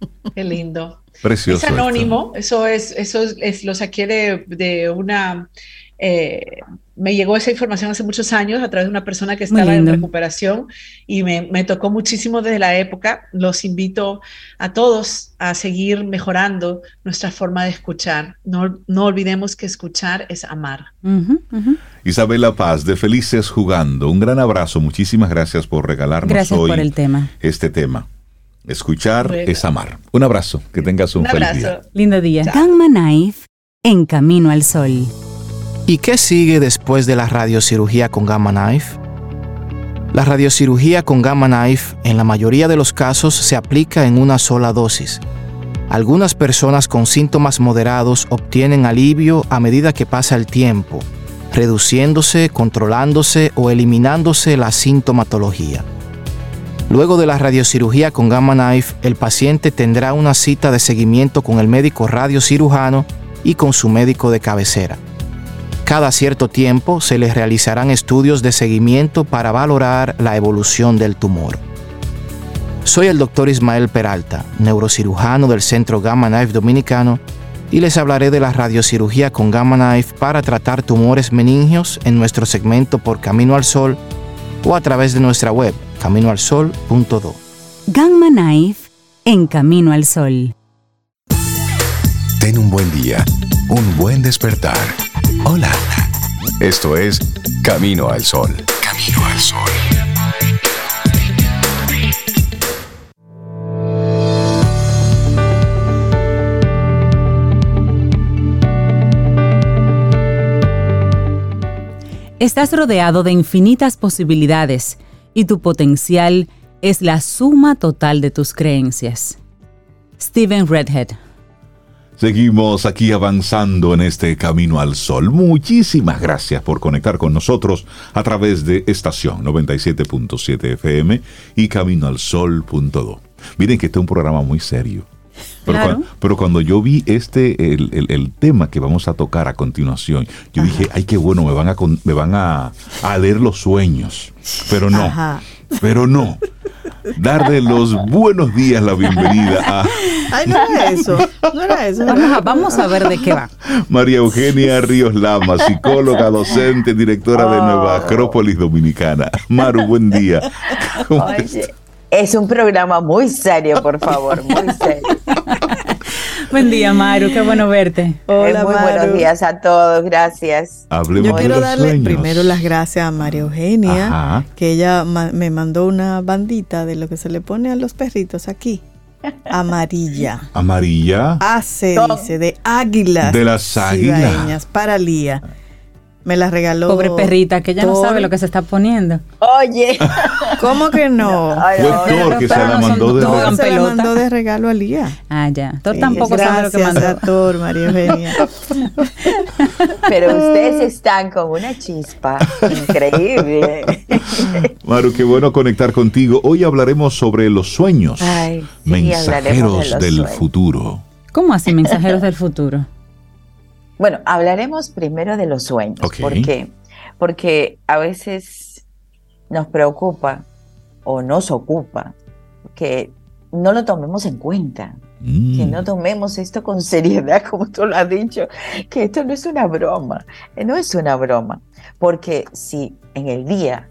Qué lindo. Precioso. Es anónimo, eso es, eso es, lo saqué de, de una eh, me llegó esa información hace muchos años a través de una persona que estaba en recuperación y me, tocó muchísimo desde la época. Los invito a todos a seguir mejorando nuestra forma de escuchar. No, no olvidemos que escuchar es amar. Isabela Paz, de Felices Jugando, un gran abrazo. Muchísimas gracias por regalarnos gracias hoy por el tema. este tema. Escuchar es amar. Un abrazo. Que tengas un, feliz día. Lindo día. Gamma Knife en Camino al Sol. ¿Y qué sigue después de la radiocirugía con Gamma Knife? La radiocirugía con Gamma Knife en la mayoría de los casos se aplica en una sola dosis. Algunas personas con síntomas moderados obtienen alivio a medida que pasa el tiempo, reduciéndose, controlándose o eliminándose la sintomatología. Luego de la radiocirugía con Gamma Knife, el paciente tendrá una cita de seguimiento con el médico radiocirujano y con su médico de cabecera. Cada cierto tiempo se les realizarán estudios de seguimiento para valorar la evolución del tumor. Soy el doctor Ismael Peralta, neurocirujano del Centro Gamma Knife Dominicano, y les hablaré de la radiocirugía con Gamma Knife para tratar tumores meningios en nuestro segmento por Camino al Sol o a través de nuestra web caminoalsol.do. Gamma Knife en Camino al Sol. Ten un buen día, un buen despertar. Hola. Esto es Camino al Sol. Camino al Sol. Estás rodeado de infinitas posibilidades y tu potencial es la suma total de tus creencias. Stephen Redhead Seguimos aquí avanzando en este camino al sol. Muchísimas gracias por conectar con nosotros a través de estación 97.7 FM y caminoalsol.do. Miren que este es un programa muy serio. Pero, cuando, yo vi este, el, tema que vamos a tocar a continuación, yo dije, ay, qué bueno, me van a, me van a, leer los sueños. Pero no, pero no. Darle los buenos días, la bienvenida a... Ay, no era eso, no era eso. Vamos a, ver de qué va. María Eugenia Ríos Lama, psicóloga, docente, directora de Nueva oh. Acrópolis Dominicana. Maru, buen día. Oye, es un programa muy serio, por favor, muy serio. Buen día, Maru, qué bueno verte. Hola, muy buenos días a todos, gracias. Hablemos Yo quiero darle primero las gracias a María Eugenia, que ella me mandó una bandita de lo que se le pone a los perritos aquí. Amarilla. Amarilla. Ah, se dice, de águilas. De las águilas. Para Lía. Me la regaló. Pobre perrita, que ya no sabe lo que se está poniendo. Oye. ¿Cómo que no? Fue Thor que se la mandó de regalo. Se la mandó de regalo a Lía. Ah, ya. Thor tampoco sabe lo que mandó. A Thor, María Eugenia. Pero ustedes están con una chispa increíble. Maru, qué bueno conectar contigo. Hoy hablaremos sobre los sueños. Ay, mensajeros del futuro. ¿Cómo así, mensajeros del futuro? Bueno, hablaremos primero de los sueños. ¿Por qué? Porque a veces nos preocupa o nos ocupa que no lo tomemos en cuenta, que no mm. tomemos esto con seriedad, como tú lo has dicho, que esto no es una broma, no es una broma, porque si en el día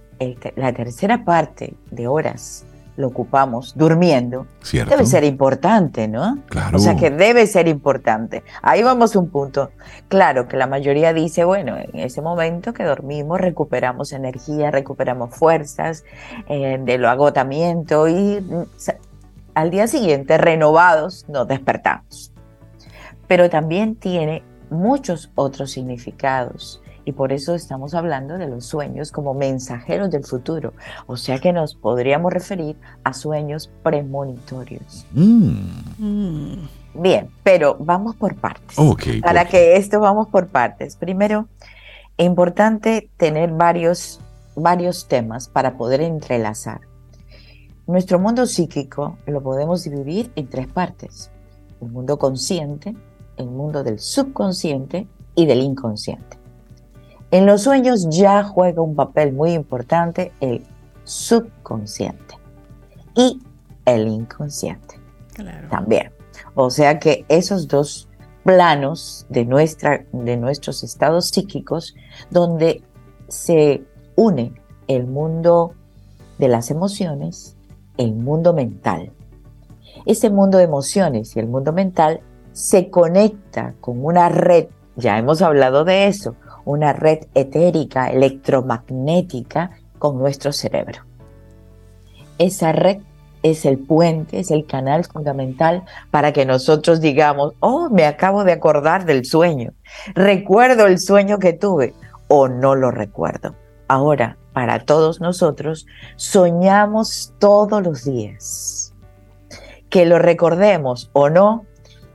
la tercera parte de horas lo ocupamos durmiendo, debe ser importante, ¿no? Claro. O sea que debe ser importante. Ahí vamos a un punto. Claro que la mayoría dice, bueno, en ese momento que dormimos recuperamos energía, recuperamos fuerzas eh, de lo agotamiento y mm, al día siguiente renovados nos despertamos. Pero también tiene muchos otros significados y por eso estamos hablando de los sueños como mensajeros del futuro, o sea que nos podríamos referir a sueños premonitorios. Mm. Bien, pero vamos por partes. Para que esto vamos por partes. Primero, es importante tener varios, varios temas para poder entrelazar. Nuestro mundo psíquico lo podemos dividir en tres partes. El mundo consciente, el mundo del subconsciente y del inconsciente. En los sueños ya juega un papel muy importante el subconsciente y el inconsciente también. O sea que esos dos planos de, nuestra, de nuestros estados psíquicos donde se une el mundo de las emociones, el mundo mental. Ese mundo de emociones y el mundo mental se conecta con una red, ya hemos hablado de eso, una red etérica electromagnética con nuestro cerebro. Esa red es el puente, es el canal fundamental para que nosotros digamos, oh, me acabo de acordar del sueño, recuerdo el sueño que tuve o no lo recuerdo. Ahora, para todos nosotros, soñamos todos los días. Que lo recordemos o no,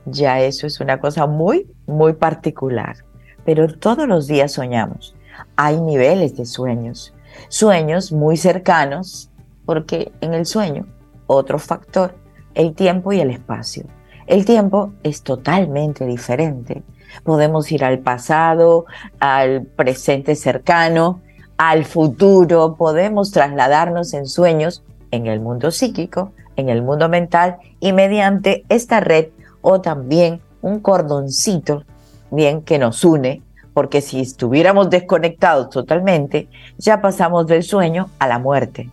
ya eso es una cosa muy, muy particular pero todos los días soñamos. Hay niveles de sueños, sueños muy cercanos, porque en el sueño, otro factor, el tiempo y el espacio. El tiempo es totalmente diferente. Podemos ir al pasado, al presente cercano, al futuro, podemos trasladarnos en sueños en el mundo psíquico, en el mundo mental y mediante esta red o también un cordoncito bien que nos une, porque si estuviéramos desconectados totalmente, ya pasamos del sueño a la muerte.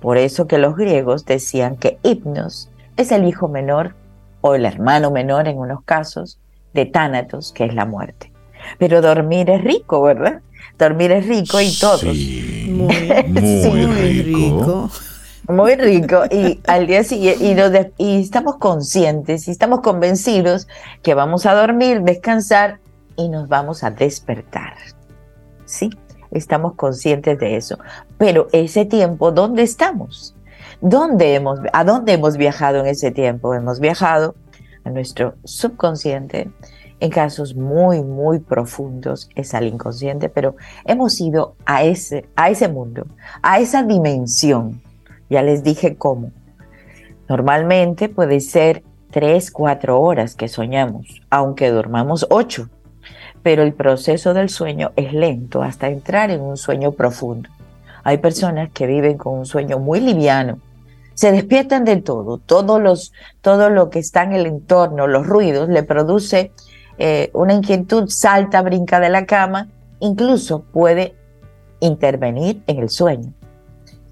Por eso que los griegos decían que Hipnos es el hijo menor o el hermano menor en unos casos de Tánatos, que es la muerte. Pero dormir es rico, ¿verdad? Dormir es rico y todos. Sí, muy, rico. Muy rico. Y al día siguiente, y, estamos conscientes y estamos convencidos que vamos a dormir, descansar y nos vamos a despertar. ¿Sí? Estamos conscientes de eso. Pero ese tiempo, ¿dónde estamos? ¿Dónde hemos, ¿A dónde hemos viajado en ese tiempo? Hemos viajado a nuestro subconsciente. En casos muy, muy profundos es al inconsciente, pero hemos ido a ese, a ese mundo, a esa dimensión ya les dije cómo. Normalmente puede ser tres, cuatro horas que soñamos, aunque dormamos ocho. Pero el proceso del sueño es lento hasta entrar en un sueño profundo. Hay personas que viven con un sueño muy liviano, se despiertan de todo, todos los, todo lo que está en el entorno, los ruidos, le produce eh, una inquietud, salta, brinca de la cama, incluso puede intervenir en el sueño.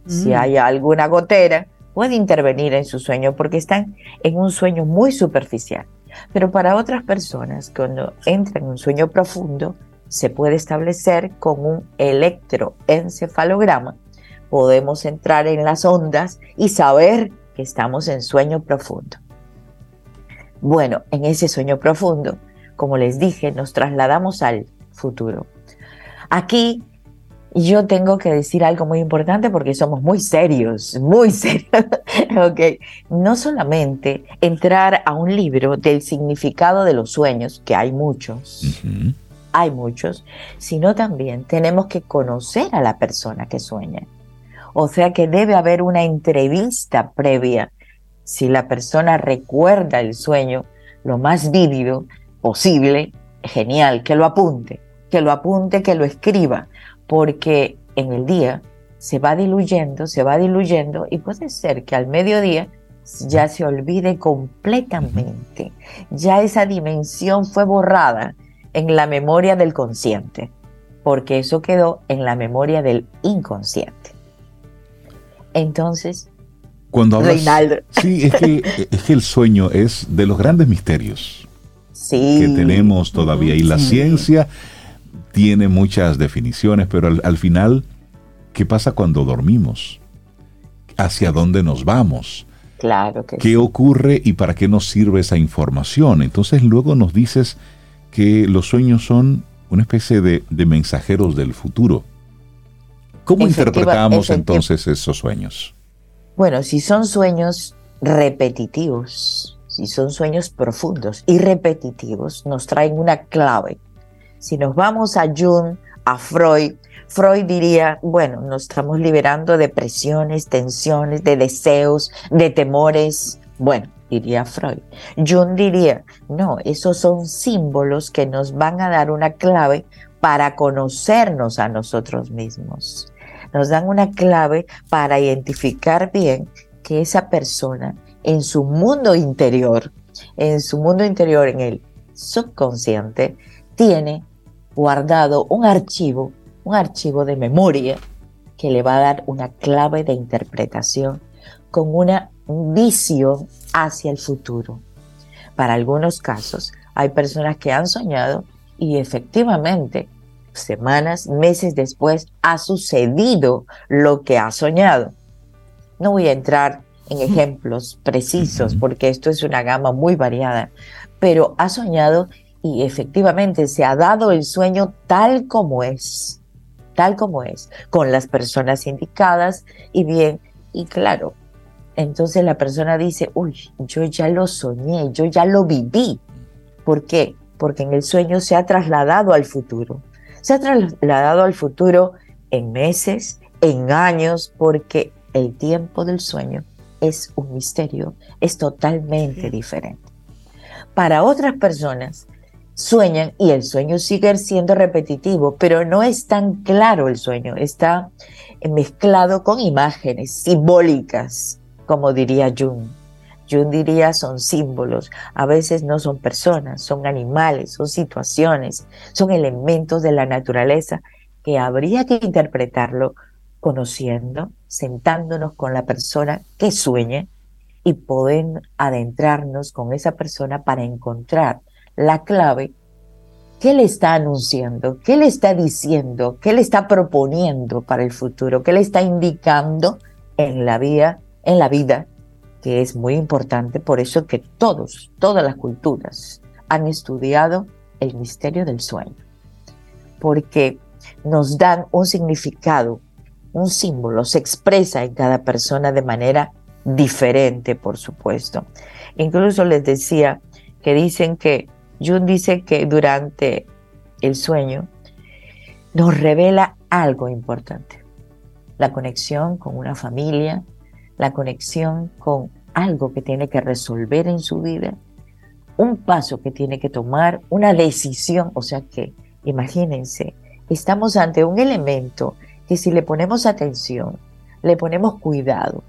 Si mm. hay alguna gotera, puede intervenir en su sueño porque están en un sueño muy superficial. Pero para otras personas, cuando entran en un sueño profundo, se puede establecer con un electroencefalograma. Podemos entrar en las ondas y saber que estamos en sueño profundo. Bueno, en ese sueño profundo, como les dije, nos trasladamos al futuro. Aquí yo tengo que decir algo muy importante porque somos muy serios, muy serios. okay. No solamente entrar a un libro del significado de los sueños, que hay muchos, hay muchos, sino también tenemos que conocer a la persona que sueña. O sea que debe haber una entrevista previa. Si la persona recuerda el sueño lo más vívido posible, genial, que lo apunte, que lo apunte, que lo escriba porque en el día se va diluyendo, se va diluyendo y puede ser que al mediodía ya se olvide completamente. Ya esa dimensión fue borrada en la memoria del consciente, porque eso quedó en la memoria del inconsciente. Entonces, cuando hablas, Sí, es que, es que el sueño es de los grandes misterios que tenemos todavía y la ciencia tiene muchas definiciones, pero al, final, ¿qué pasa cuando dormimos? ¿Hacia dónde nos vamos? Claro que ¿Qué ocurre y para qué nos sirve esa información? Entonces luego nos dices que los sueños son una especie de, mensajeros del futuro. ¿Cómo interpretamos entonces esos sueños? Bueno, si son sueños repetitivos, si son sueños profundos y repetitivos, nos traen una clave si nos vamos a Jung, a Freud, Freud diría, bueno, nos estamos liberando de presiones, tensiones, de deseos, de temores. Bueno, diría Freud. Jung diría, no, esos son símbolos que nos van a dar una clave para conocernos a nosotros mismos. Nos dan una clave para identificar bien que esa persona en su mundo interior, en su mundo interior, en el subconsciente, tiene guardado un archivo, un archivo de memoria que le va a dar una clave de interpretación con una visión hacia el futuro. Para algunos casos, hay personas que han soñado y efectivamente, semanas, meses después, ha sucedido lo que ha soñado. No voy a entrar en ejemplos precisos porque esto es una gama muy variada, pero ha soñado y efectivamente se ha dado el sueño tal como es, tal como es, con las personas indicadas y bien, y claro, entonces la persona dice, uy, yo ya lo soñé, yo ya lo viví. ¿Por qué? Porque en el sueño se ha trasladado al futuro. Se ha trasladado al futuro en meses, en años, porque el tiempo del sueño es un misterio, es totalmente diferente. Para otras personas, sueñan y el sueño sigue siendo repetitivo, pero no es tan claro el sueño, está mezclado con imágenes simbólicas, como diría Jung. Jung diría son símbolos, a veces no son personas, son animales, son situaciones, son elementos de la naturaleza que habría que interpretarlo conociendo, sentándonos con la persona que sueñe y poder adentrarnos con esa persona para encontrar la clave, ¿qué le está anunciando? ¿Qué le está diciendo? ¿Qué le está proponiendo para el futuro? ¿Qué le está indicando en la vida, en la vida? Que es muy importante, por eso que todos, todas las culturas han estudiado el misterio del sueño, porque nos dan un significado, un símbolo, se expresa en cada persona de manera diferente, por supuesto. Incluso les decía que dicen que Jung dice que durante el sueño nos revela algo importante. La conexión con una familia, la conexión con algo que tiene que resolver en su vida, un paso que tiene que tomar, una decisión. O sea que, imagínense, estamos ante un elemento que si le ponemos atención, le ponemos cuidado,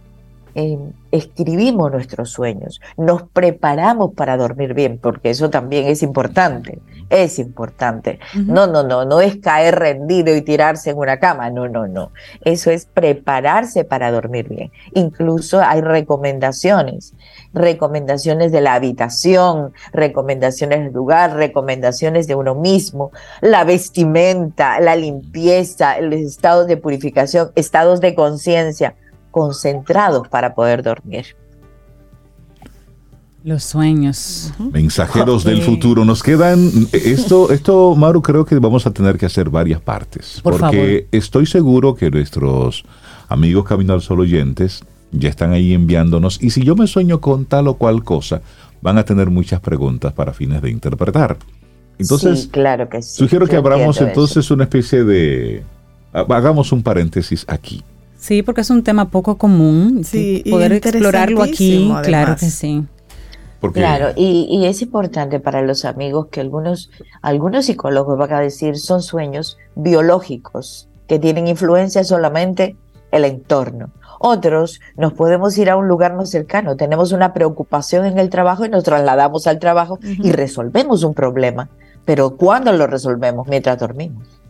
eh, escribimos nuestros sueños, nos preparamos para dormir bien, porque eso también es importante, es importante. No, no, no, no es caer rendido y tirarse en una cama, no, no, no. Eso es prepararse para dormir bien. Incluso hay recomendaciones, recomendaciones de la habitación, recomendaciones del lugar, recomendaciones de uno mismo, la vestimenta, la limpieza, los estados de purificación, estados de conciencia concentrados para poder dormir. Los sueños. Mensajeros del futuro. Nos quedan. Esto, esto, Maru, creo que vamos a tener que hacer varias partes. porque estoy seguro que nuestros amigos Camino al Sol oyentes ya están ahí enviándonos. Y si yo me sueño con tal o cual cosa, van a tener muchas preguntas para fines de interpretar. Entonces, claro que sugiero que abramos entonces una especie de. Hagamos un paréntesis aquí. Sí, porque es un tema poco común. Sí, poder explorarlo aquí, claro que sí. Claro, y, es importante para los amigos que algunos, algunos psicólogos van a decir son sueños biológicos que tienen influencia solamente el entorno. Otros nos podemos ir a un lugar más cercano, tenemos una preocupación en el trabajo y nos trasladamos al trabajo y resolvemos un problema. Pero ¿cuándo lo resolvemos? Mientras dormimos.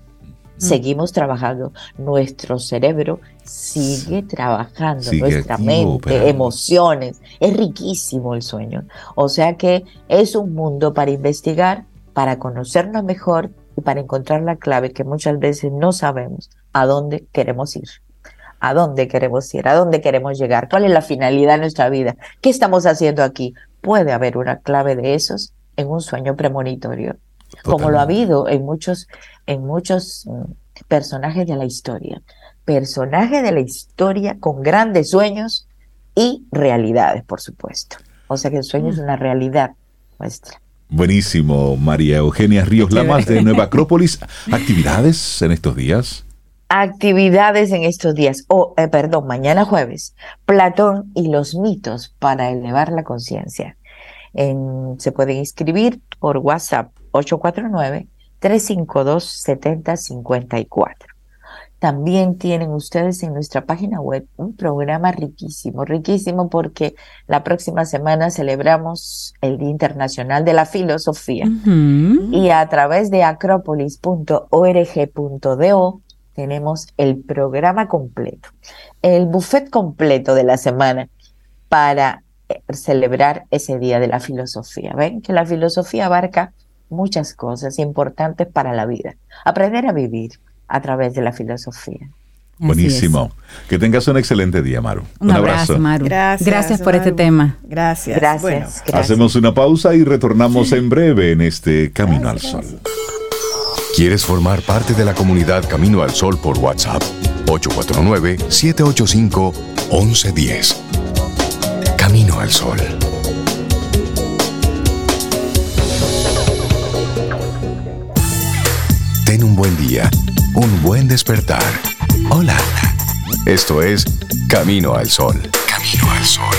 Mm. seguimos trabajando. Nuestro cerebro sigue trabajando, nuestra mente, emociones. Es riquísimo el sueño. O sea que es un mundo para investigar, para conocernos mejor y para encontrar la clave que muchas veces no sabemos a dónde queremos ir. ¿A dónde queremos ir? ¿A dónde queremos llegar? ¿Cuál es la finalidad de nuestra vida? ¿Qué estamos haciendo aquí? Puede haber una clave de esos en un sueño premonitorio como lo ha habido en muchos, en muchos mm, personajes de la historia. Personajes de la historia con grandes sueños y realidades, por supuesto. O sea que el sueño es una realidad nuestra. Buenísimo, María Eugenia Ríos Lamas de Nueva Acrópolis. ¿Actividades en estos días? Actividades en estos días, o eh, perdón, mañana jueves, Platón y los mitos para elevar la conciencia. Se pueden inscribir por WhatsApp 849-352-7054. También tienen ustedes en nuestra página web un programa riquísimo, riquísimo porque la próxima semana celebramos el Día Internacional de la Filosofía y a través de acropolis.org.do tenemos el programa completo, el buffet completo de la semana para eh, celebrar ese Día de la Filosofía. Ven que la filosofía abarca muchas cosas importantes para la vida. Aprender a vivir a través de la filosofía. Buenísimo. Que tengas un excelente día, Maru. Un, abrazo, Maru. Gracias, gracias por este tema. Gracias. Gracias, Hacemos una pausa y retornamos en breve en este Camino al Sol. ¿Quieres formar parte de la comunidad Camino al Sol por WhatsApp? 849-785-1110. Camino al Sol. Ten un buen día, un buen despertar. Hola. Esto es Camino al Sol. Camino al Sol.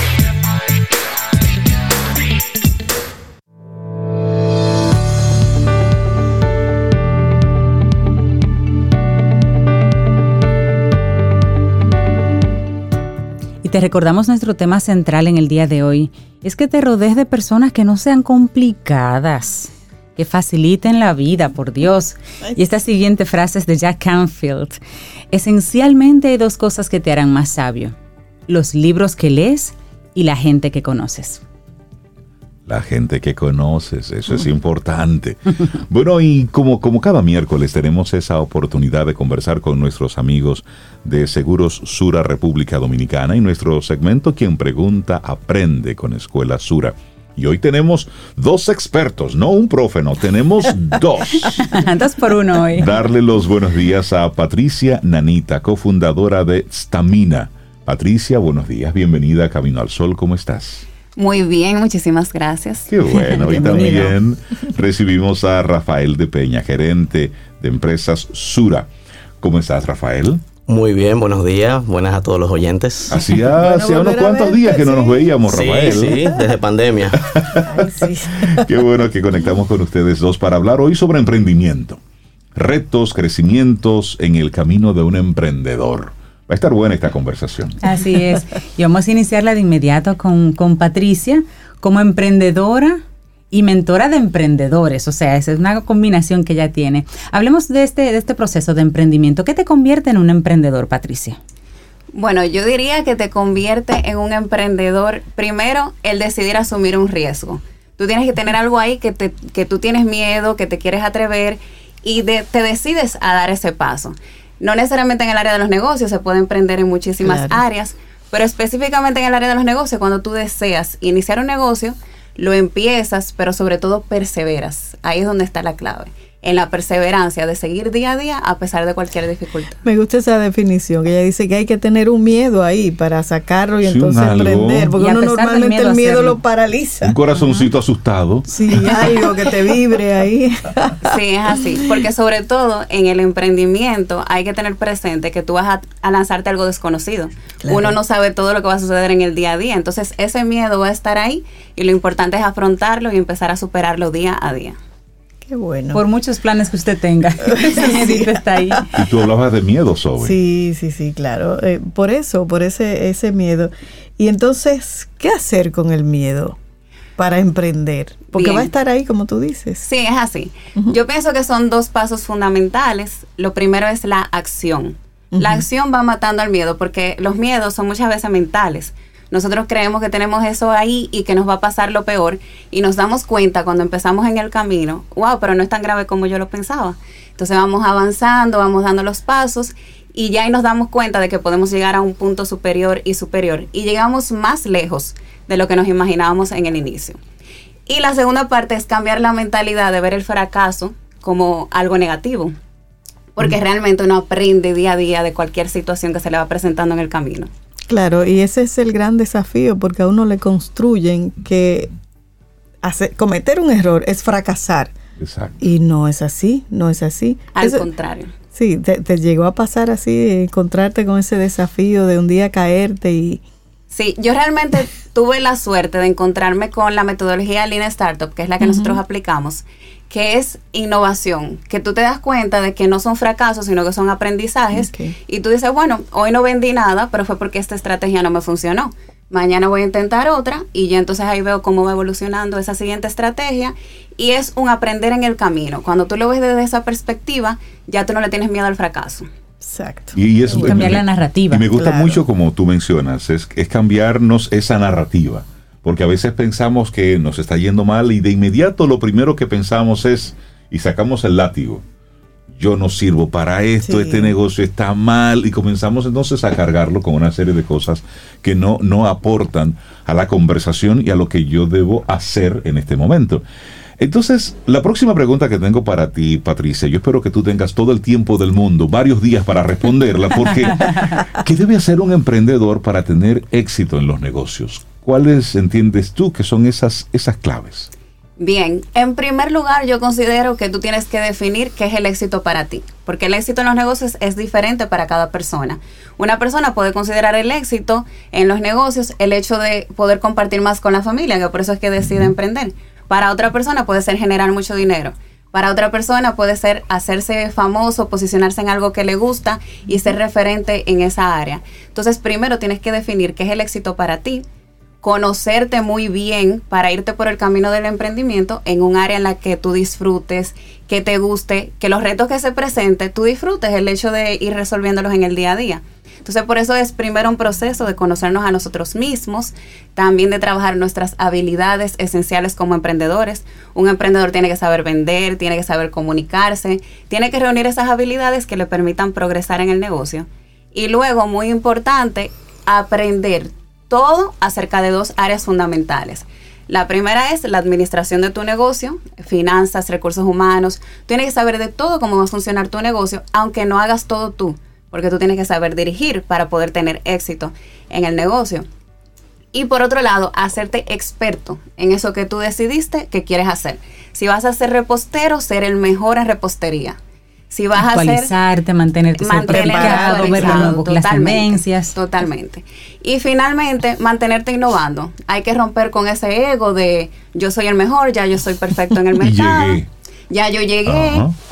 Y te recordamos nuestro tema central en el día de hoy. Es que te rodees de personas que no sean complicadas que faciliten la vida, por Dios. Y esta siguiente frase es de Jack Canfield. Esencialmente hay dos cosas que te harán más sabio. Los libros que lees y la gente que conoces. La gente que conoces, eso es importante. Bueno, y como, como cada miércoles tenemos esa oportunidad de conversar con nuestros amigos de Seguros Sura República Dominicana y nuestro segmento Quien Pregunta Aprende con Escuela Sura. Y hoy tenemos dos expertos, no un profe, no, tenemos dos. dos por uno hoy. Darle los buenos días a Patricia Nanita, cofundadora de Stamina. Patricia, buenos días, bienvenida a Camino al Sol, ¿cómo estás? Muy bien, muchísimas gracias. Qué bueno. y también recibimos a Rafael de Peña, gerente de empresas Sura. ¿Cómo estás, Rafael? Muy bien, buenos días, buenas a todos los oyentes. Hacía, unos cuantos días que no nos veíamos, Rafael. Sí, desde pandemia. Qué bueno que conectamos con ustedes dos para hablar hoy sobre emprendimiento. Retos, crecimientos en el camino de un emprendedor. Va a estar buena esta conversación. Así es. Y vamos a iniciarla de inmediato con, con Patricia como emprendedora y mentora de emprendedores. O sea, esa es una combinación que ella tiene. Hablemos de este, de este proceso de emprendimiento. ¿Qué te convierte en un emprendedor, Patricia? Bueno, yo diría que te convierte en un emprendedor, primero, el decidir asumir un riesgo. Tú tienes que tener algo ahí que, te, que tú tienes miedo, que te quieres atrever y te decides a dar ese paso. No necesariamente en el área de los negocios, se puede emprender en muchísimas áreas, pero específicamente en el área de los negocios, cuando tú deseas iniciar un negocio, lo empiezas, pero sobre todo perseveras. Ahí es donde está la clave en la perseverancia de seguir día a día a pesar de cualquier dificultad. Me gusta esa definición, que ella dice que hay que tener un miedo ahí para sacarlo y entonces aprender, porque uno normalmente el miedo lo paraliza. Un corazoncito asustado. Sí, algo que te vibre ahí. sí, es así, porque sobre todo en el emprendimiento hay que tener presente que tú vas a, lanzarte algo desconocido. Uno no sabe todo lo que va a suceder en el día a día, entonces ese miedo va a estar ahí y lo importante es afrontarlo y empezar a superarlo día a día. Qué bueno. Por muchos planes que usted tenga. Ese está ahí. Y tú hablabas de miedo, sobre. Sí, sí, sí, claro. Eh, por eso, por ese, ese miedo. Y entonces, ¿qué hacer con el miedo para emprender? Porque va a estar ahí, como tú dices. Sí, es así. Yo pienso que son dos pasos fundamentales. Lo primero es la acción. La acción va matando al miedo porque los miedos son muchas veces mentales. Nosotros creemos que tenemos eso ahí y que nos va a pasar lo peor y nos damos cuenta cuando empezamos en el camino, wow, pero no es tan grave como yo lo pensaba. Entonces vamos avanzando, vamos dando los pasos y ya ahí nos damos cuenta de que podemos llegar a un punto superior y superior y llegamos más lejos de lo que nos imaginábamos en el inicio. Y la segunda parte es cambiar la mentalidad de ver el fracaso como algo negativo, porque realmente uno aprende día a día de cualquier situación que se le va presentando en el camino. Claro, y ese es el gran desafío porque a uno le construyen que cometer un error es fracasar. Exacto. Y no es así, no es así. Al contrario. Sí, te, te, llegó a pasar así, encontrarte con ese desafío de un día caerte y... Sí, yo realmente tuve la suerte de encontrarme con la metodología Lean Startup, que es la que nosotros aplicamos, que es innovación, que tú te das cuenta de que no son fracasos, sino que son aprendizajes. Y tú dices, bueno, hoy no vendí nada, pero fue porque esta estrategia no me funcionó. Mañana voy a intentar otra y ya entonces ahí veo cómo va evolucionando esa siguiente estrategia y es un aprender en el camino. Cuando tú lo ves desde esa perspectiva, ya tú no le tienes miedo al fracaso. Exacto. Y, es, cambiar la narrativa. Y me gusta mucho como tú mencionas, es, es cambiarnos esa narrativa porque a veces pensamos que nos está yendo mal y de inmediato lo primero que pensamos es, y sacamos el látigo, yo no sirvo para esto, este negocio está mal, y comenzamos entonces a cargarlo con una serie de cosas que no, no aportan a la conversación y a lo que yo debo hacer en este momento. Entonces, la próxima pregunta que tengo para ti, Patricia, yo espero que tú tengas todo el tiempo del mundo, varios días para responderla, porque ¿qué debe hacer un emprendedor para tener éxito en los negocios? ¿Cuáles entiendes tú que son esas, esas claves? Bien, en primer lugar yo considero que tú tienes que definir qué es el éxito para ti, porque el éxito en los negocios es diferente para cada persona. Una persona puede considerar el éxito en los negocios el hecho de poder compartir más con la familia, que por eso es que decide emprender. Para otra persona puede ser generar mucho dinero. Para otra persona puede ser hacerse famoso, posicionarse en algo que le gusta y ser referente en esa área. Entonces, primero tienes que definir qué es el éxito para ti, conocerte muy bien para irte por el camino del emprendimiento en un área en la que tú disfrutes, que te guste, que los retos que se presenten, tú disfrutes el hecho de ir resolviéndolos en el día a día. Entonces, por eso es primero un proceso de conocernos a nosotros mismos, también de trabajar nuestras habilidades esenciales como emprendedores. Un emprendedor tiene que saber vender, tiene que saber comunicarse, tiene que reunir esas habilidades que le permitan progresar en el negocio. Y luego, muy importante, aprender todo acerca de dos áreas fundamentales. La primera es la administración de tu negocio, finanzas, recursos humanos. Tienes que saber de todo cómo va a funcionar tu negocio, aunque no hagas todo tú, porque tú tienes que saber dirigir para poder tener éxito en el negocio. Y por otro lado, hacerte experto en eso que tú decidiste que quieres hacer. Si vas a ser repostero, ser el mejor en repostería si vas a hacer, mantenerte preparado, ver las tendencias. Totalmente. Y finalmente, mantenerte innovando. Hay que romper con ese ego de yo soy el mejor, ya yo soy perfecto en el mercado. Ya yo llegué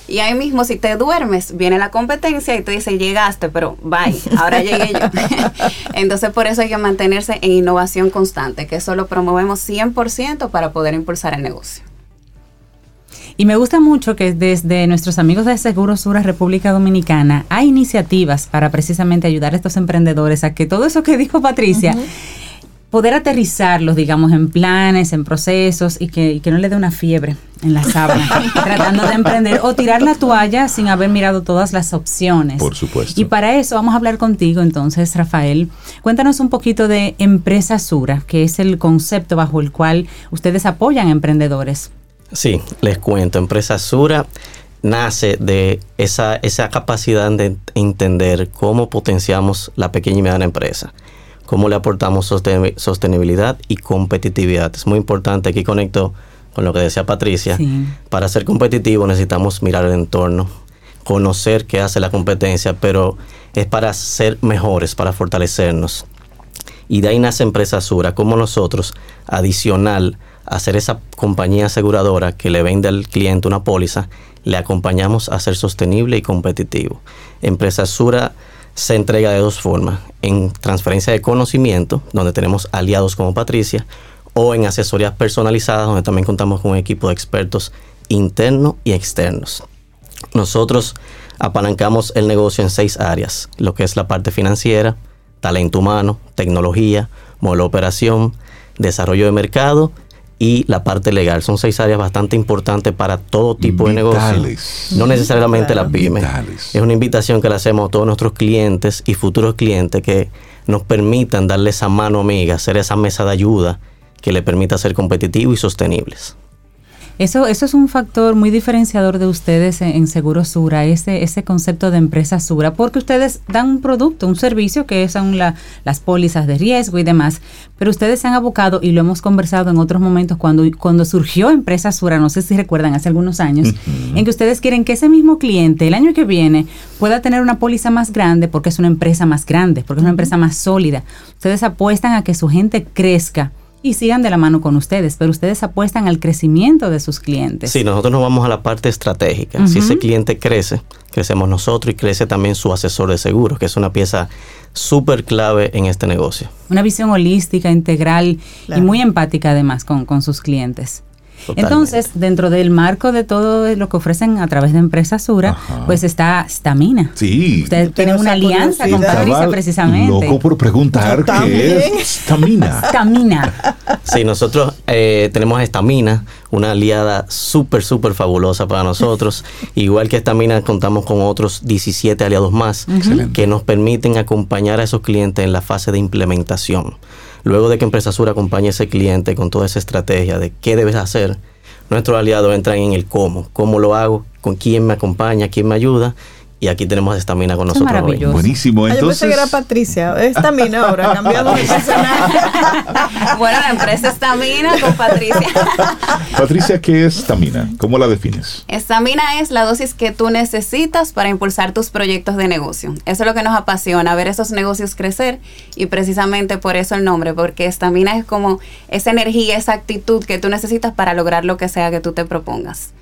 y ahí mismo si te duermes, viene la competencia y te dice, llegaste, pero bye, ahora llegué yo. Entonces por eso hay que mantenerse en innovación constante, que eso lo promovemos 100% para poder impulsar el negocio. Y me gusta mucho que desde nuestros amigos de Seguro Sura República Dominicana hay iniciativas para precisamente ayudar a estos emprendedores a que todo eso que dijo Patricia, poder aterrizarlos, digamos, en planes, en procesos y que, no le dé una fiebre en la sábana, tratando de emprender o tirar la toalla sin haber mirado todas las opciones. Por supuesto. Y para eso vamos a hablar contigo entonces, Rafael. Cuéntanos un poquito de Empresa Sura, que es el concepto bajo el cual ustedes apoyan a emprendedores. Sí, les cuento. Empresa Sura nace de esa, esa capacidad de entender cómo potenciamos la pequeña y mediana empresa, cómo le aportamos sostenibilidad y competitividad. Es muy importante, aquí conecto con lo que decía Patricia, para ser competitivo necesitamos mirar el entorno, conocer qué hace la competencia, pero es para ser mejores, para fortalecernos. Y de ahí nace Empresa Sura, como nosotros, adicional a ser esa compañía aseguradora que le vende al cliente una póliza, le acompañamos a ser sostenible y competitivo. Empresa Sura se entrega de dos formas, en transferencia de conocimiento, donde tenemos aliados como Patricia, o en asesorías personalizadas, donde también contamos con un equipo de expertos internos y externos. Nosotros apalancamos el negocio en seis áreas, lo que es la parte financiera, talento humano, tecnología, modelo de operación, desarrollo de mercado y la parte legal. Son seis áreas bastante importantes para todo tipo de negocio. No necesariamente las pymes. Es una invitación que le hacemos a todos nuestros clientes y futuros clientes que nos permitan darle esa mano amiga, hacer esa mesa de ayuda que le permita ser competitivos y sostenibles. Eso, eso es un factor muy diferenciador de ustedes en, Seguro Sura, ese, ese concepto de empresa Sura, porque ustedes dan un producto, un servicio que son las pólizas de riesgo y demás, pero ustedes se han abocado, y lo hemos conversado en otros momentos, cuando, cuando surgió Empresa Sura, no sé si recuerdan, hace algunos años, en que ustedes quieren que ese mismo cliente el año que viene pueda tener una póliza más grande porque es una empresa más grande, porque es una empresa más sólida. Ustedes apuestan a que su gente crezca y sigan de la mano con ustedes, pero ustedes apuestan al crecimiento de sus clientes. Sí, nosotros nos vamos a la parte estratégica. Si ese cliente crece, crecemos nosotros y crece también su asesor de seguros, que es una pieza súper clave en este negocio. Una visión holística, integral y muy empática además con, con sus clientes. Entonces, dentro del marco de todo lo que ofrecen a través de Empresa Sura, pues está Stamina. Sí. Ustedes tienen una alianza con Patricia precisamente. Loco por preguntar qué es Stamina. Stamina. Sí, nosotros eh, tenemos Stamina, una aliada súper, súper fabulosa para nosotros. Igual que Stamina, contamos con otros 17 aliados más que nos permiten acompañar a esos clientes en la fase de implementación. Luego de que Empresa Sur acompañe a ese cliente con toda esa estrategia de qué debes hacer, nuestros aliados entran en el cómo, cómo lo hago, con quién me acompaña, quién me ayuda y aquí tenemos estamina con nosotros hoy. Buenísimo. Entonces... yo pensé que era Patricia. Estamina ahora, cambiado de personaje. bueno, la empresa Estamina con Patricia. Patricia, ¿qué es Estamina? ¿Cómo la defines? Estamina es la dosis que tú necesitas para impulsar tus proyectos de negocio. Eso es lo que nos apasiona, ver esos negocios crecer y precisamente por eso el nombre, porque estamina es como esa energía, esa actitud que tú necesitas para lograr lo que sea que tú te propongas.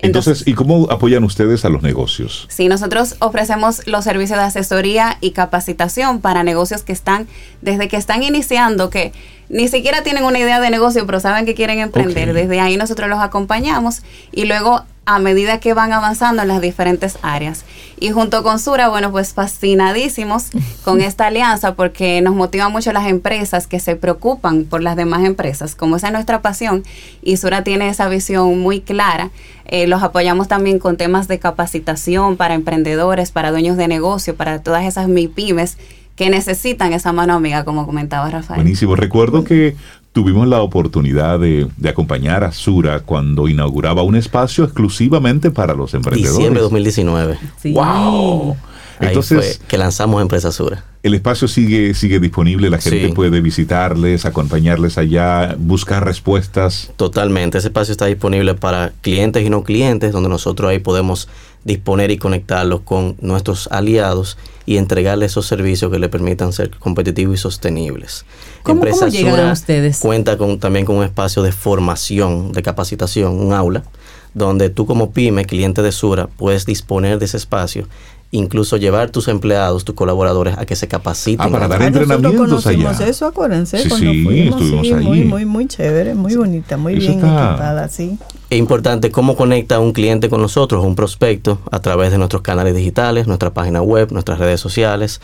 Entonces, ¿y cómo apoyan ustedes a los negocios? Sí, nosotros ofrecemos los servicios de asesoría y capacitación para negocios que están, desde que están iniciando, que ni siquiera tienen una idea de negocio, pero saben que quieren emprender. Desde ahí nosotros los acompañamos y luego a medida que van avanzando en las diferentes áreas. Y junto con Sura, bueno, pues fascinadísimos con esta alianza porque nos motiva mucho las empresas que se preocupan por las demás empresas, como esa es nuestra pasión, y Sura tiene esa visión muy clara. Eh, los apoyamos también con temas de capacitación para emprendedores, para dueños de negocio, para todas esas MIPIMES que necesitan esa mano amiga, como comentaba Rafael. Buenísimo. Recuerdo que tuvimos la oportunidad de, acompañar a Sura cuando inauguraba un espacio exclusivamente para los emprendedores. Diciembre de 2019. ¡Wow! Entonces, que lanzamos Empresa Sura. El espacio sigue, sigue disponible, la gente puede visitarles, acompañarles allá, buscar respuestas. Totalmente, ese espacio está disponible para clientes y no clientes, donde nosotros ahí podemos disponer y conectarlos con nuestros aliados y entregarles esos servicios que le permitan ser competitivos y sostenibles. ¿Cómo, llegan a ustedes? Cuenta con, también con un espacio de formación, de capacitación, un aula, donde tú como pyme, cliente de Sura, puedes disponer de ese espacio incluso llevar tus empleados, tus colaboradores a que se capaciten. Ah, para dar entrenamientos allá. eso, acuérdense, sí, cuando sí, fuimos, sí, Muy, muy, muy chévere, muy bonita, muy bien equipada, sí. Es importante cómo conecta un cliente con nosotros, un prospecto, a través de nuestros canales digitales, nuestra página web, nuestras redes sociales,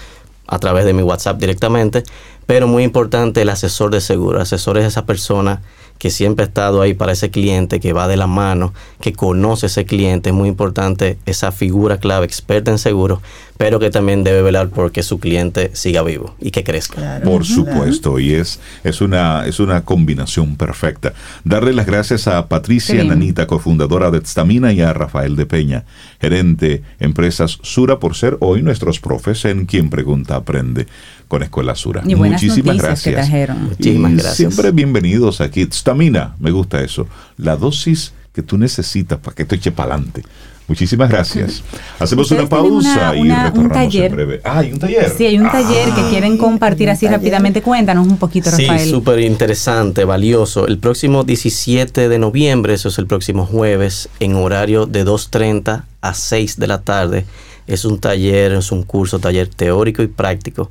a través de mi WhatsApp directamente, pero muy importante el asesor de seguro. El asesor es esa persona que siempre ha estado ahí para ese cliente, que va de la mano, que conoce ese cliente. Es muy importante esa figura clave, experta en seguros, pero que también debe velar porque su cliente siga vivo y que crezca. Por supuesto, y es, es, una, es una combinación perfecta. Darle las gracias a Patricia Nanita, cofundadora de Stamina, y a Rafael de Peña, gerente Empresas Sura, por ser hoy nuestros profes en Quien Pregunta Aprende con Escuela Sura. Muchísimas gracias. Muchísimas gracias. Siempre bienvenidos aquí. Stamina, me gusta eso. La dosis que tú necesitas para que te eche para adelante. Muchísimas gracias. Hacemos una pausa y retornamos un taller. en breve. Ah, hay un taller. Sí, hay un taller que quieren compartir así rápidamente. Cuéntanos un poquito, Rafael. Sí, súper interesante, valioso. El próximo 17 de noviembre, eso es el próximo jueves, en horario de 2.30 a 6 de la tarde. Es un taller, es un curso, taller teórico y práctico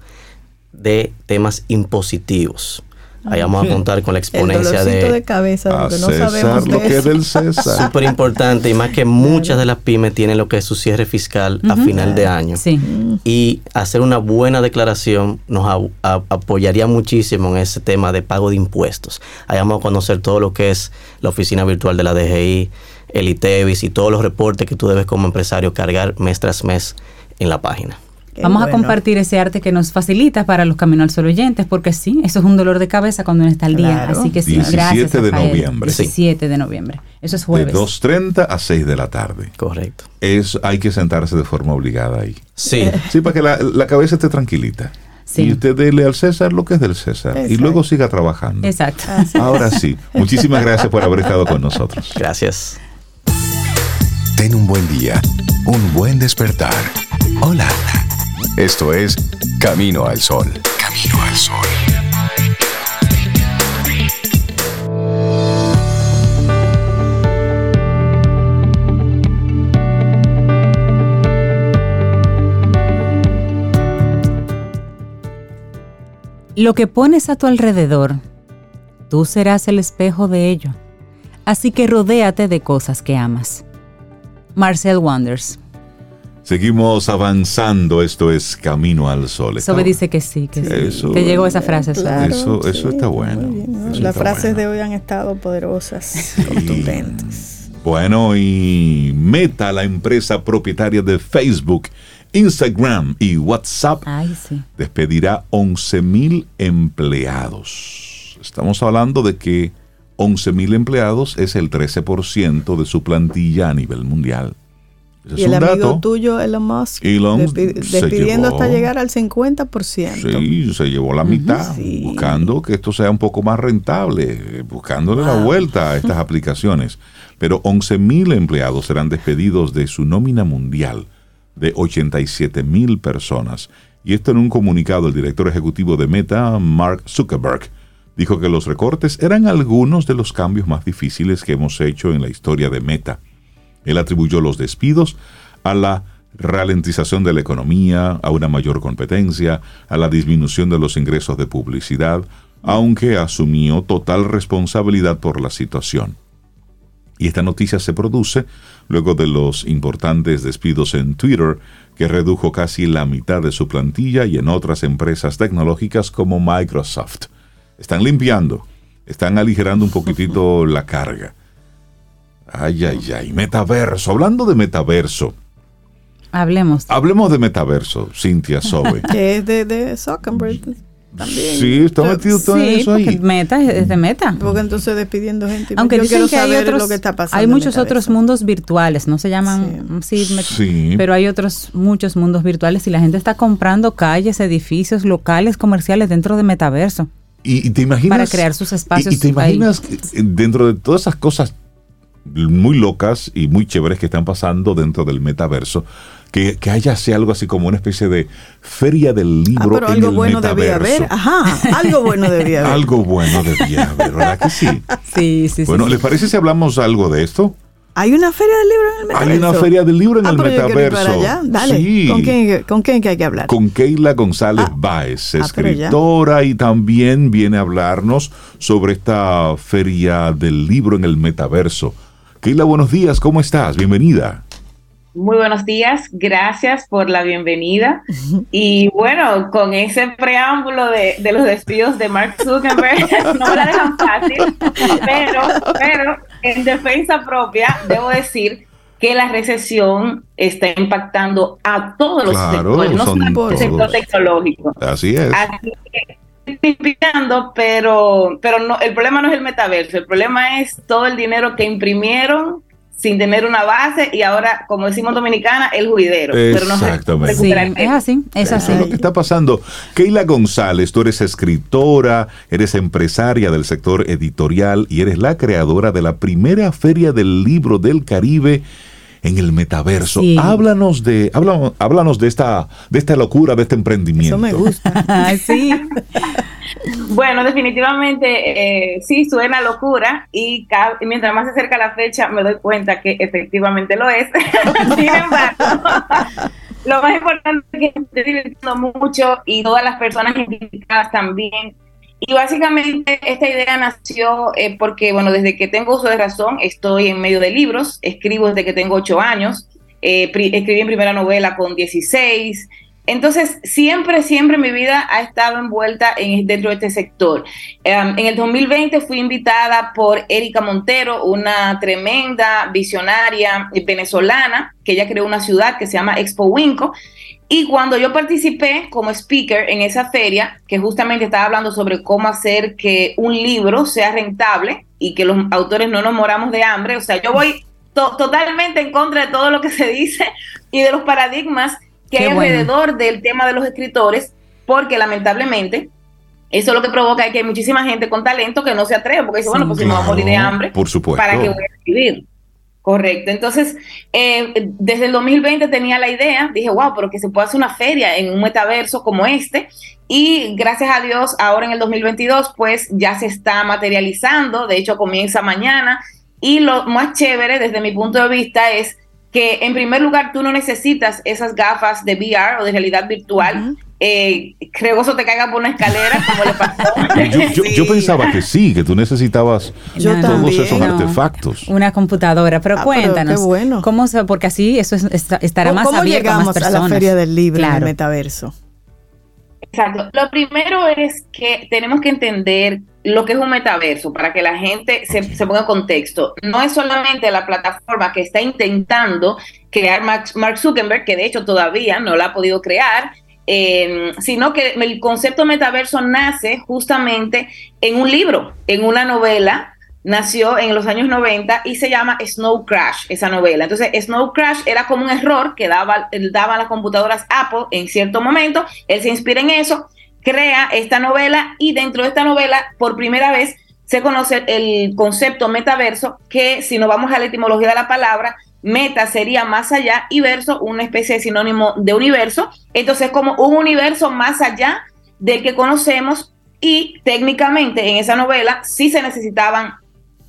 de temas impositivos. Ahí vamos a contar con la exponencia de, de cabeza, no sabemos lo que es del César. Súper importante y más que muchas de las pymes tienen lo que es su cierre fiscal a final de año. Sí. Y hacer una buena declaración nos apoyaría muchísimo en ese tema de pago de impuestos. Ahí vamos a conocer todo lo que es la oficina virtual de la DGI, el ITEVIS y todos los reportes que tú debes como empresario cargar mes tras mes en la página. Vamos a compartir ese arte que nos facilita para los Camino al Sol oyentes, porque sí, eso es un dolor de cabeza cuando uno está al día. Así que sí, 17 gracias. de noviembre. 17 de noviembre. Eso es jueves. De 2.30 a 6 de la tarde. Correcto. Es, hay que sentarse de forma obligada ahí. Sí. Sí, para que la, cabeza esté tranquilita. Sí. Y usted dele al César lo que es del César. Y luego siga trabajando. Exacto. Ahora sí. Muchísimas gracias por haber estado con nosotros. Gracias. Ten un buen día. Un buen despertar. Hola. Esto es Camino al Sol. Camino al Sol. Lo que pones a tu alrededor, tú serás el espejo de ello. Así que rodéate de cosas que amas. Marcel Wonders Seguimos avanzando, esto es Camino al Sol. Sobe dice que sí, que sí. Te llegó esa frase. eso, eso está bueno. Las frases de hoy han estado poderosas, contundentes. Bueno, y Meta, la empresa propietaria de Facebook, Instagram y WhatsApp, despedirá 11 mil empleados. Estamos hablando de que 11 mil empleados es el 13% de su plantilla a nivel mundial y el amigo tuyo, Elon Musk, despidiendo hasta llegar al 50%. Sí, se llevó la mitad, buscando que esto sea un poco más rentable, buscándole la vuelta a estas aplicaciones. Pero 11 mil empleados serán despedidos de su nómina mundial de 87 mil personas. Y esto en un comunicado, el director ejecutivo de Meta, Mark Zuckerberg, dijo que los recortes eran algunos de los cambios más difíciles que hemos hecho en la historia de Meta él atribuyó los despidos a la ralentización de la economía, a una mayor competencia, a la disminución de los ingresos de publicidad, aunque asumió total responsabilidad por la situación. Y esta noticia se produce luego de los importantes despidos en Twitter, que redujo casi la mitad de su plantilla y en otras empresas tecnológicas como Microsoft. Están limpiando, están aligerando un poquitito la carga. Ay, ay, ay, metaverso. Hablando de metaverso. Hablemos. Hablemos de metaverso, Cintia Sobe. que es de, de Zuckerberg también. Sí, está metido todo sí, eso ahí. Meta es de meta. Porque entonces despidiendo gente. Aunque yo quiero que saber hay otros, lo que está pasando. Hay muchos otros mundos virtuales, no se llaman sí, sí, pero hay otros muchos mundos virtuales y la gente está comprando calles, edificios, locales, comerciales dentro de metaverso. Y, te imaginas para crear sus espacios. Y, te imaginas dentro de todas esas cosas muy locas y muy chéveres que están pasando dentro del metaverso. Que, que haya así algo así como una especie de feria del libro. Ah, pero algo bueno debía haber. Ajá, algo bueno debía haber. algo bueno debía haber, ¿verdad que sí? Sí, sí, Bueno, ¿les parece si hablamos algo de esto? Hay una feria del libro en el metaverso. Hay una feria del libro en Ah, el pero yo quiero ir para metaverso. allá. Dale. Sí. ¿Con, quién, ¿Con quién hay que hablar? Con Keila González Ah. Báez, Ah, escritora y también viene a hablarnos sobre esta feria del libro en el metaverso. Keila, buenos días, ¿cómo estás? Bienvenida. Muy buenos días, gracias por la bienvenida. Y bueno, con ese preámbulo de, de los despidos de Mark Zuckerberg, no me la dejan fácil, pero, pero en defensa propia debo decir que la recesión está impactando a todos los sectores, no solamente el sector tecnológico. Así es. Así que estoy picando, pero, pero no, el problema no es el metaverso, el problema es todo el dinero que imprimieron sin tener una base y ahora, como decimos dominicana, el juidero. Pero no se Exactamente. Sí, es así, es Eso así. es lo que está pasando. Keila González, tú eres escritora, eres empresaria del sector editorial y eres la creadora de la primera feria del libro del Caribe en el metaverso. Sí. Háblanos de, háblanos, háblanos de esta, de esta locura, de este emprendimiento. Eso me gusta. Sí. Bueno, definitivamente eh, sí suena locura y mientras más se acerca la fecha me doy cuenta que efectivamente lo es. Sin embargo, lo más importante es que me estoy divirtiendo mucho y todas las personas implicadas también. Y básicamente esta idea nació eh, porque, bueno, desde que tengo uso de razón estoy en medio de libros, escribo desde que tengo ocho años, eh, escribí en primera novela con 16, entonces, siempre, siempre mi vida ha estado envuelta en, dentro de este sector. Um, en el 2020 fui invitada por Erika Montero, una tremenda visionaria venezolana, que ella creó una ciudad que se llama Expo Winco. Y cuando yo participé como speaker en esa feria, que justamente estaba hablando sobre cómo hacer que un libro sea rentable y que los autores no nos moramos de hambre, o sea, yo voy to- totalmente en contra de todo lo que se dice y de los paradigmas que Qué hay bueno. alrededor del tema de los escritores, porque lamentablemente eso lo que provoca es que hay muchísima gente con talento que no se atreve, porque dice, bueno, pues si me voy a morir de hambre, Por supuesto. ¿para qué voy a escribir? Correcto. Entonces, eh, desde el 2020 tenía la idea, dije, wow, pero que se puede hacer una feria en un metaverso como este. Y gracias a Dios, ahora en el 2022, pues ya se está materializando. De hecho, comienza mañana. Y lo más chévere, desde mi punto de vista, es que en primer lugar tú no necesitas esas gafas de VR o de realidad virtual. Que eso te caiga por una escalera, como le pasó. Yo, yo- yo pensaba que sí, que tú necesitabas Yo todos también. esos No. artefactos. Una computadora, pero Ah, pero cuéntanos. qué bueno. ¿Cómo se, porque así eso es- estará ¿Cómo, más cómo abierto a más llegamos a personas. la feria del libro en Claro. el metaverso? Exacto. Lo primero es que tenemos que entender lo que es un metaverso para que la gente se, se ponga en contexto. No es solamente la plataforma que está intentando crear Mark, Mark Zuckerberg, que de hecho todavía no la ha podido crear, eh, sino que el concepto metaverso nace justamente en un libro, en una novela nació en los años 90 y se llama Snow Crash, esa novela. Entonces, Snow Crash era como un error que daba, daban las computadoras Apple en cierto momento. Él se inspira en eso, crea esta novela y dentro de esta novela, por primera vez, se conoce el concepto metaverso, que si nos vamos a la etimología de la palabra, meta sería más allá y verso una especie de sinónimo de universo. Entonces, como un universo más allá del que conocemos y técnicamente en esa novela sí se necesitaban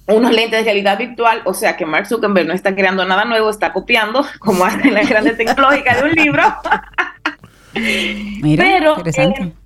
unos lentes de realidad virtual, o sea que Mark Zuckerberg no está creando nada nuevo, está copiando, como hacen las grandes tecnológicas de un libro. Mira, Pero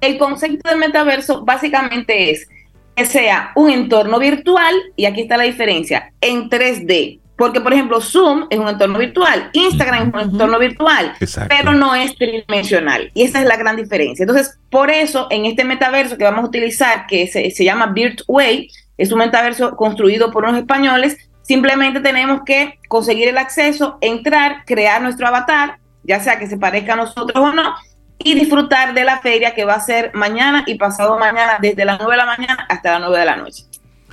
el concepto de metaverso básicamente es que sea un entorno virtual, y aquí está la diferencia, en 3D. Porque, por ejemplo, Zoom es un entorno virtual, Instagram es un entorno virtual, Exacto. pero no es tridimensional. Y esa es la gran diferencia. Entonces, por eso, en este metaverso que vamos a utilizar, que se, se llama Birthway, es un metaverso construido por unos españoles, simplemente tenemos que conseguir el acceso, entrar, crear nuestro avatar, ya sea que se parezca a nosotros o no, y disfrutar de la feria que va a ser mañana y pasado mañana, desde las 9 de la mañana hasta las 9 de la noche.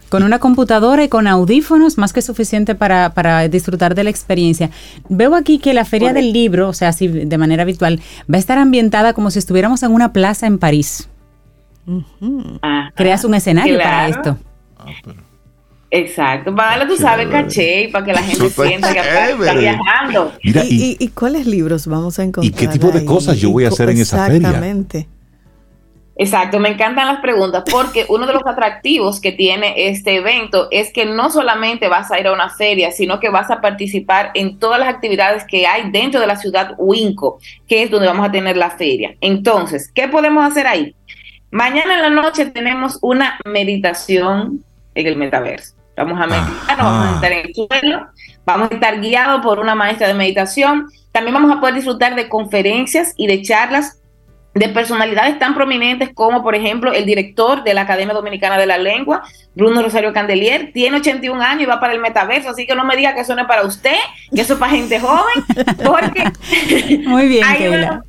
Con una computadora y con audífonos, más que suficiente para, para disfrutar de la experiencia. Veo aquí que la Feria del Libro, o sea, así de manera virtual, va a estar ambientada como si estuviéramos en una plaza en París. Ah, Creas un escenario para esto. Exacto, para darle, tú sabes, caché y para que la gente sienta que está, viajando. Mira, ¿Y, y, y, y cuáles libros vamos a encontrar? qué tipo de ahí? cosas yo voy a Y hacer en esa feria? Exactamente. Exacto, me encantan las preguntas porque uno de los atractivos que tiene este evento es que no solamente vas a ir a una feria, sino que vas a participar en todas las actividades que hay dentro de la ciudad Winco, que es donde vamos a tener la feria. Entonces, ¿qué podemos hacer ahí? Mañana en la noche tenemos una meditación en el metaverso. Vamos a meditar, vamos a estar en el suelo, vamos a estar guiados por una maestra de meditación. También vamos a poder disfrutar de conferencias y de charlas de personalidades tan prominentes como, por ejemplo, el director de la Academia Dominicana de la Lengua, Bruno Rosario Candelier, tiene 81 años y va para el metaverso, así que no me diga que eso no es para usted, que eso es para gente joven, porque... Muy bien,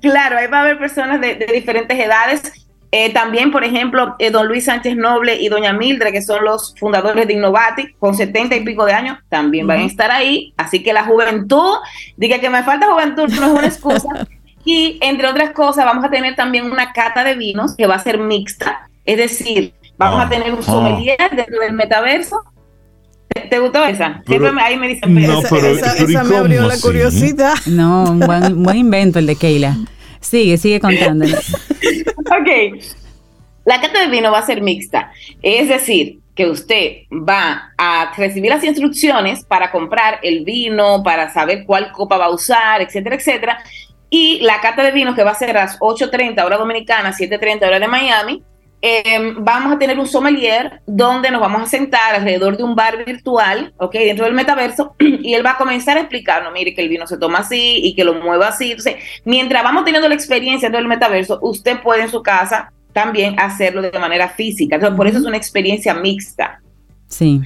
Claro, ahí va a haber personas de, diferentes edades. Eh, también, por ejemplo, eh, don Luis Sánchez Noble y doña Mildred, que son los fundadores de Innovati, con 70 y pico de años, también van a estar ahí. Así que la juventud, diga que me falta juventud, no es una excusa. Y entre otras cosas, vamos a tener también una cata de vinos que va a ser mixta, es decir, vamos a tener un sommelier dentro del metaverso. ¿Te, gustó esa? Siempre ahí me dicen, no, pero, esa, me abrió la curiosidad. No, un buen, invento el de Keila. Sigue, sigue contándonos. ok. La cata de vino va a ser mixta. Es decir, que usted va a recibir las instrucciones para comprar el vino, para saber cuál copa va a usar, etcétera, etcétera. Y la cata de vinos que va a ser a las 8.30 hora dominicana, 7.30 hora de Miami, em, vamos a tener un sommelier donde nos vamos a sentar alrededor de un bar virtual, ¿ok? Dentro del metaverso, y él va a comenzar a explicarnos, mire, que el vino se toma así y que lo mueva así. Entonces, mientras vamos teniendo la experiencia dentro del metaverso, usted puede en su casa también hacerlo de manera física. Entonces, por eso es una experiencia mixta. Sí.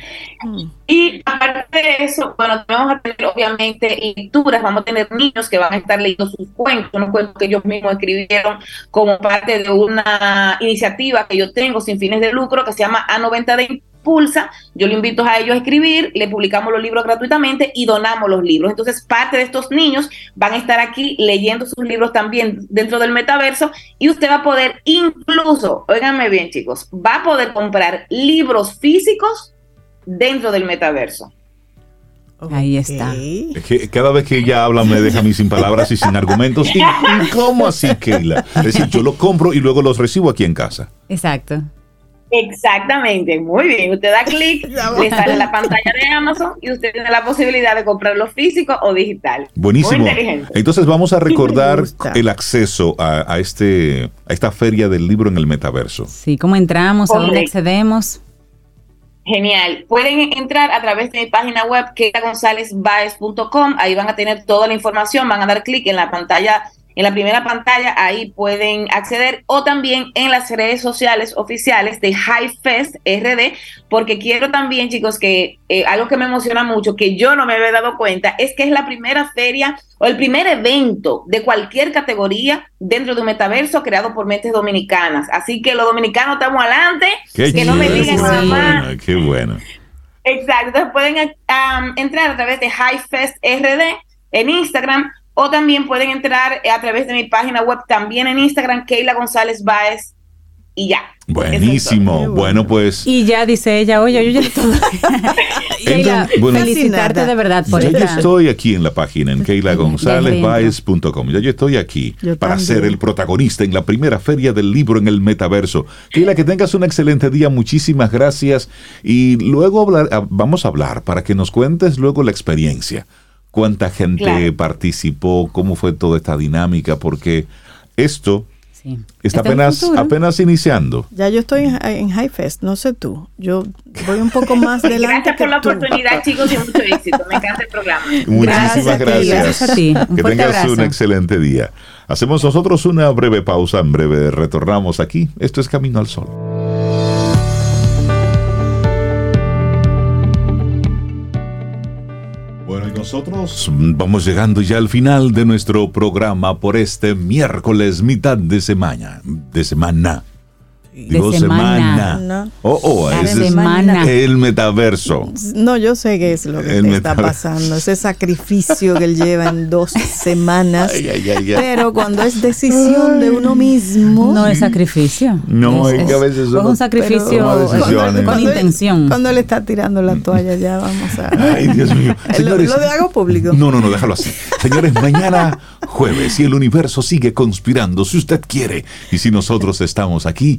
Y aparte de eso, bueno, vamos a tener obviamente lecturas, vamos a tener niños que van a estar leyendo sus cuentos, unos cuentos que ellos mismos escribieron como parte de una iniciativa que yo tengo sin fines de lucro que se llama A90 de Impulsa. Yo le invito a ellos a escribir, le publicamos los libros gratuitamente y donamos los libros. Entonces, parte de estos niños van a estar aquí leyendo sus libros también dentro del metaverso y usted va a poder incluso, óiganme bien chicos, va a poder comprar libros físicos dentro del metaverso. Ahí está. cada vez que ella habla me deja a mí sin palabras y sin argumentos. ¿Y, cómo así, Keila? Es decir, yo lo compro y luego los recibo aquí en casa. Exacto. Exactamente, muy bien. Usted da clic, le sale la pantalla de Amazon y usted tiene la posibilidad de comprarlo físico o digital. Buenísimo. Entonces vamos a recordar el acceso a, este, a esta feria del libro en el metaverso. Sí, cómo entramos, a dónde accedemos. Genial. Pueden entrar a través de mi página web, keitagonzalezbaez.com. Ahí van a tener toda la información. Van a dar clic en la pantalla en la primera pantalla ahí pueden acceder o también en las redes sociales oficiales de High Fest RD, porque quiero también, chicos, que eh, algo que me emociona mucho, que yo no me había dado cuenta, es que es la primera feria o el primer evento de cualquier categoría dentro de un metaverso creado por mentes dominicanas. Así que los dominicanos estamos adelante, que no me digan nada más. Qué bueno. Exacto, entonces pueden entrar a través de High Fest RD en Instagram o también pueden entrar a través de mi página web también en Instagram, Keila González Baez, y ya. Buenísimo. Bueno, pues. Y ya dice ella, oye, yo ya estoy. Keila, felicitarte de verdad por Ya yo estoy aquí en la página, en keilagonzalezbaez.com. Ya yo estoy aquí para ser el protagonista en la primera feria del libro en el metaverso. Keila, que tengas un excelente día. Muchísimas gracias. Y luego hablar, ah, vamos a hablar para que nos cuentes luego la experiencia cuánta gente participó, cómo fue toda esta dinámica, porque esto está, apenas, apenas iniciando. Ya yo estoy en, High Fest, no sé tú. Yo voy un poco más adelante. Gracias por la oportunidad, chicos, y mucho éxito. Me encanta el programa. Muchísimas gracias. a ti. que tengas un excelente día. Hacemos nosotros una breve pausa, en breve retornamos aquí. Esto es Camino al Sol. Nosotros vamos llegando ya al final de nuestro programa por este miércoles, mitad de semana. De semana. Digo semana. Oh, oh, es el metaverso. No, yo sé qué es lo que está pasando. Ese sacrificio que él lleva en dos semanas. pero cuando es decisión de uno mismo. No es sacrificio. No, es, que a veces es un sacrificio con, intención. Cuando le está tirando la toalla, ya vamos a. Ay, Dios mío. Señores, ¿Lo, hago público? No, no, no, déjalo así. Señores, mañana jueves y el universo sigue conspirando si usted quiere. Y si nosotros estamos aquí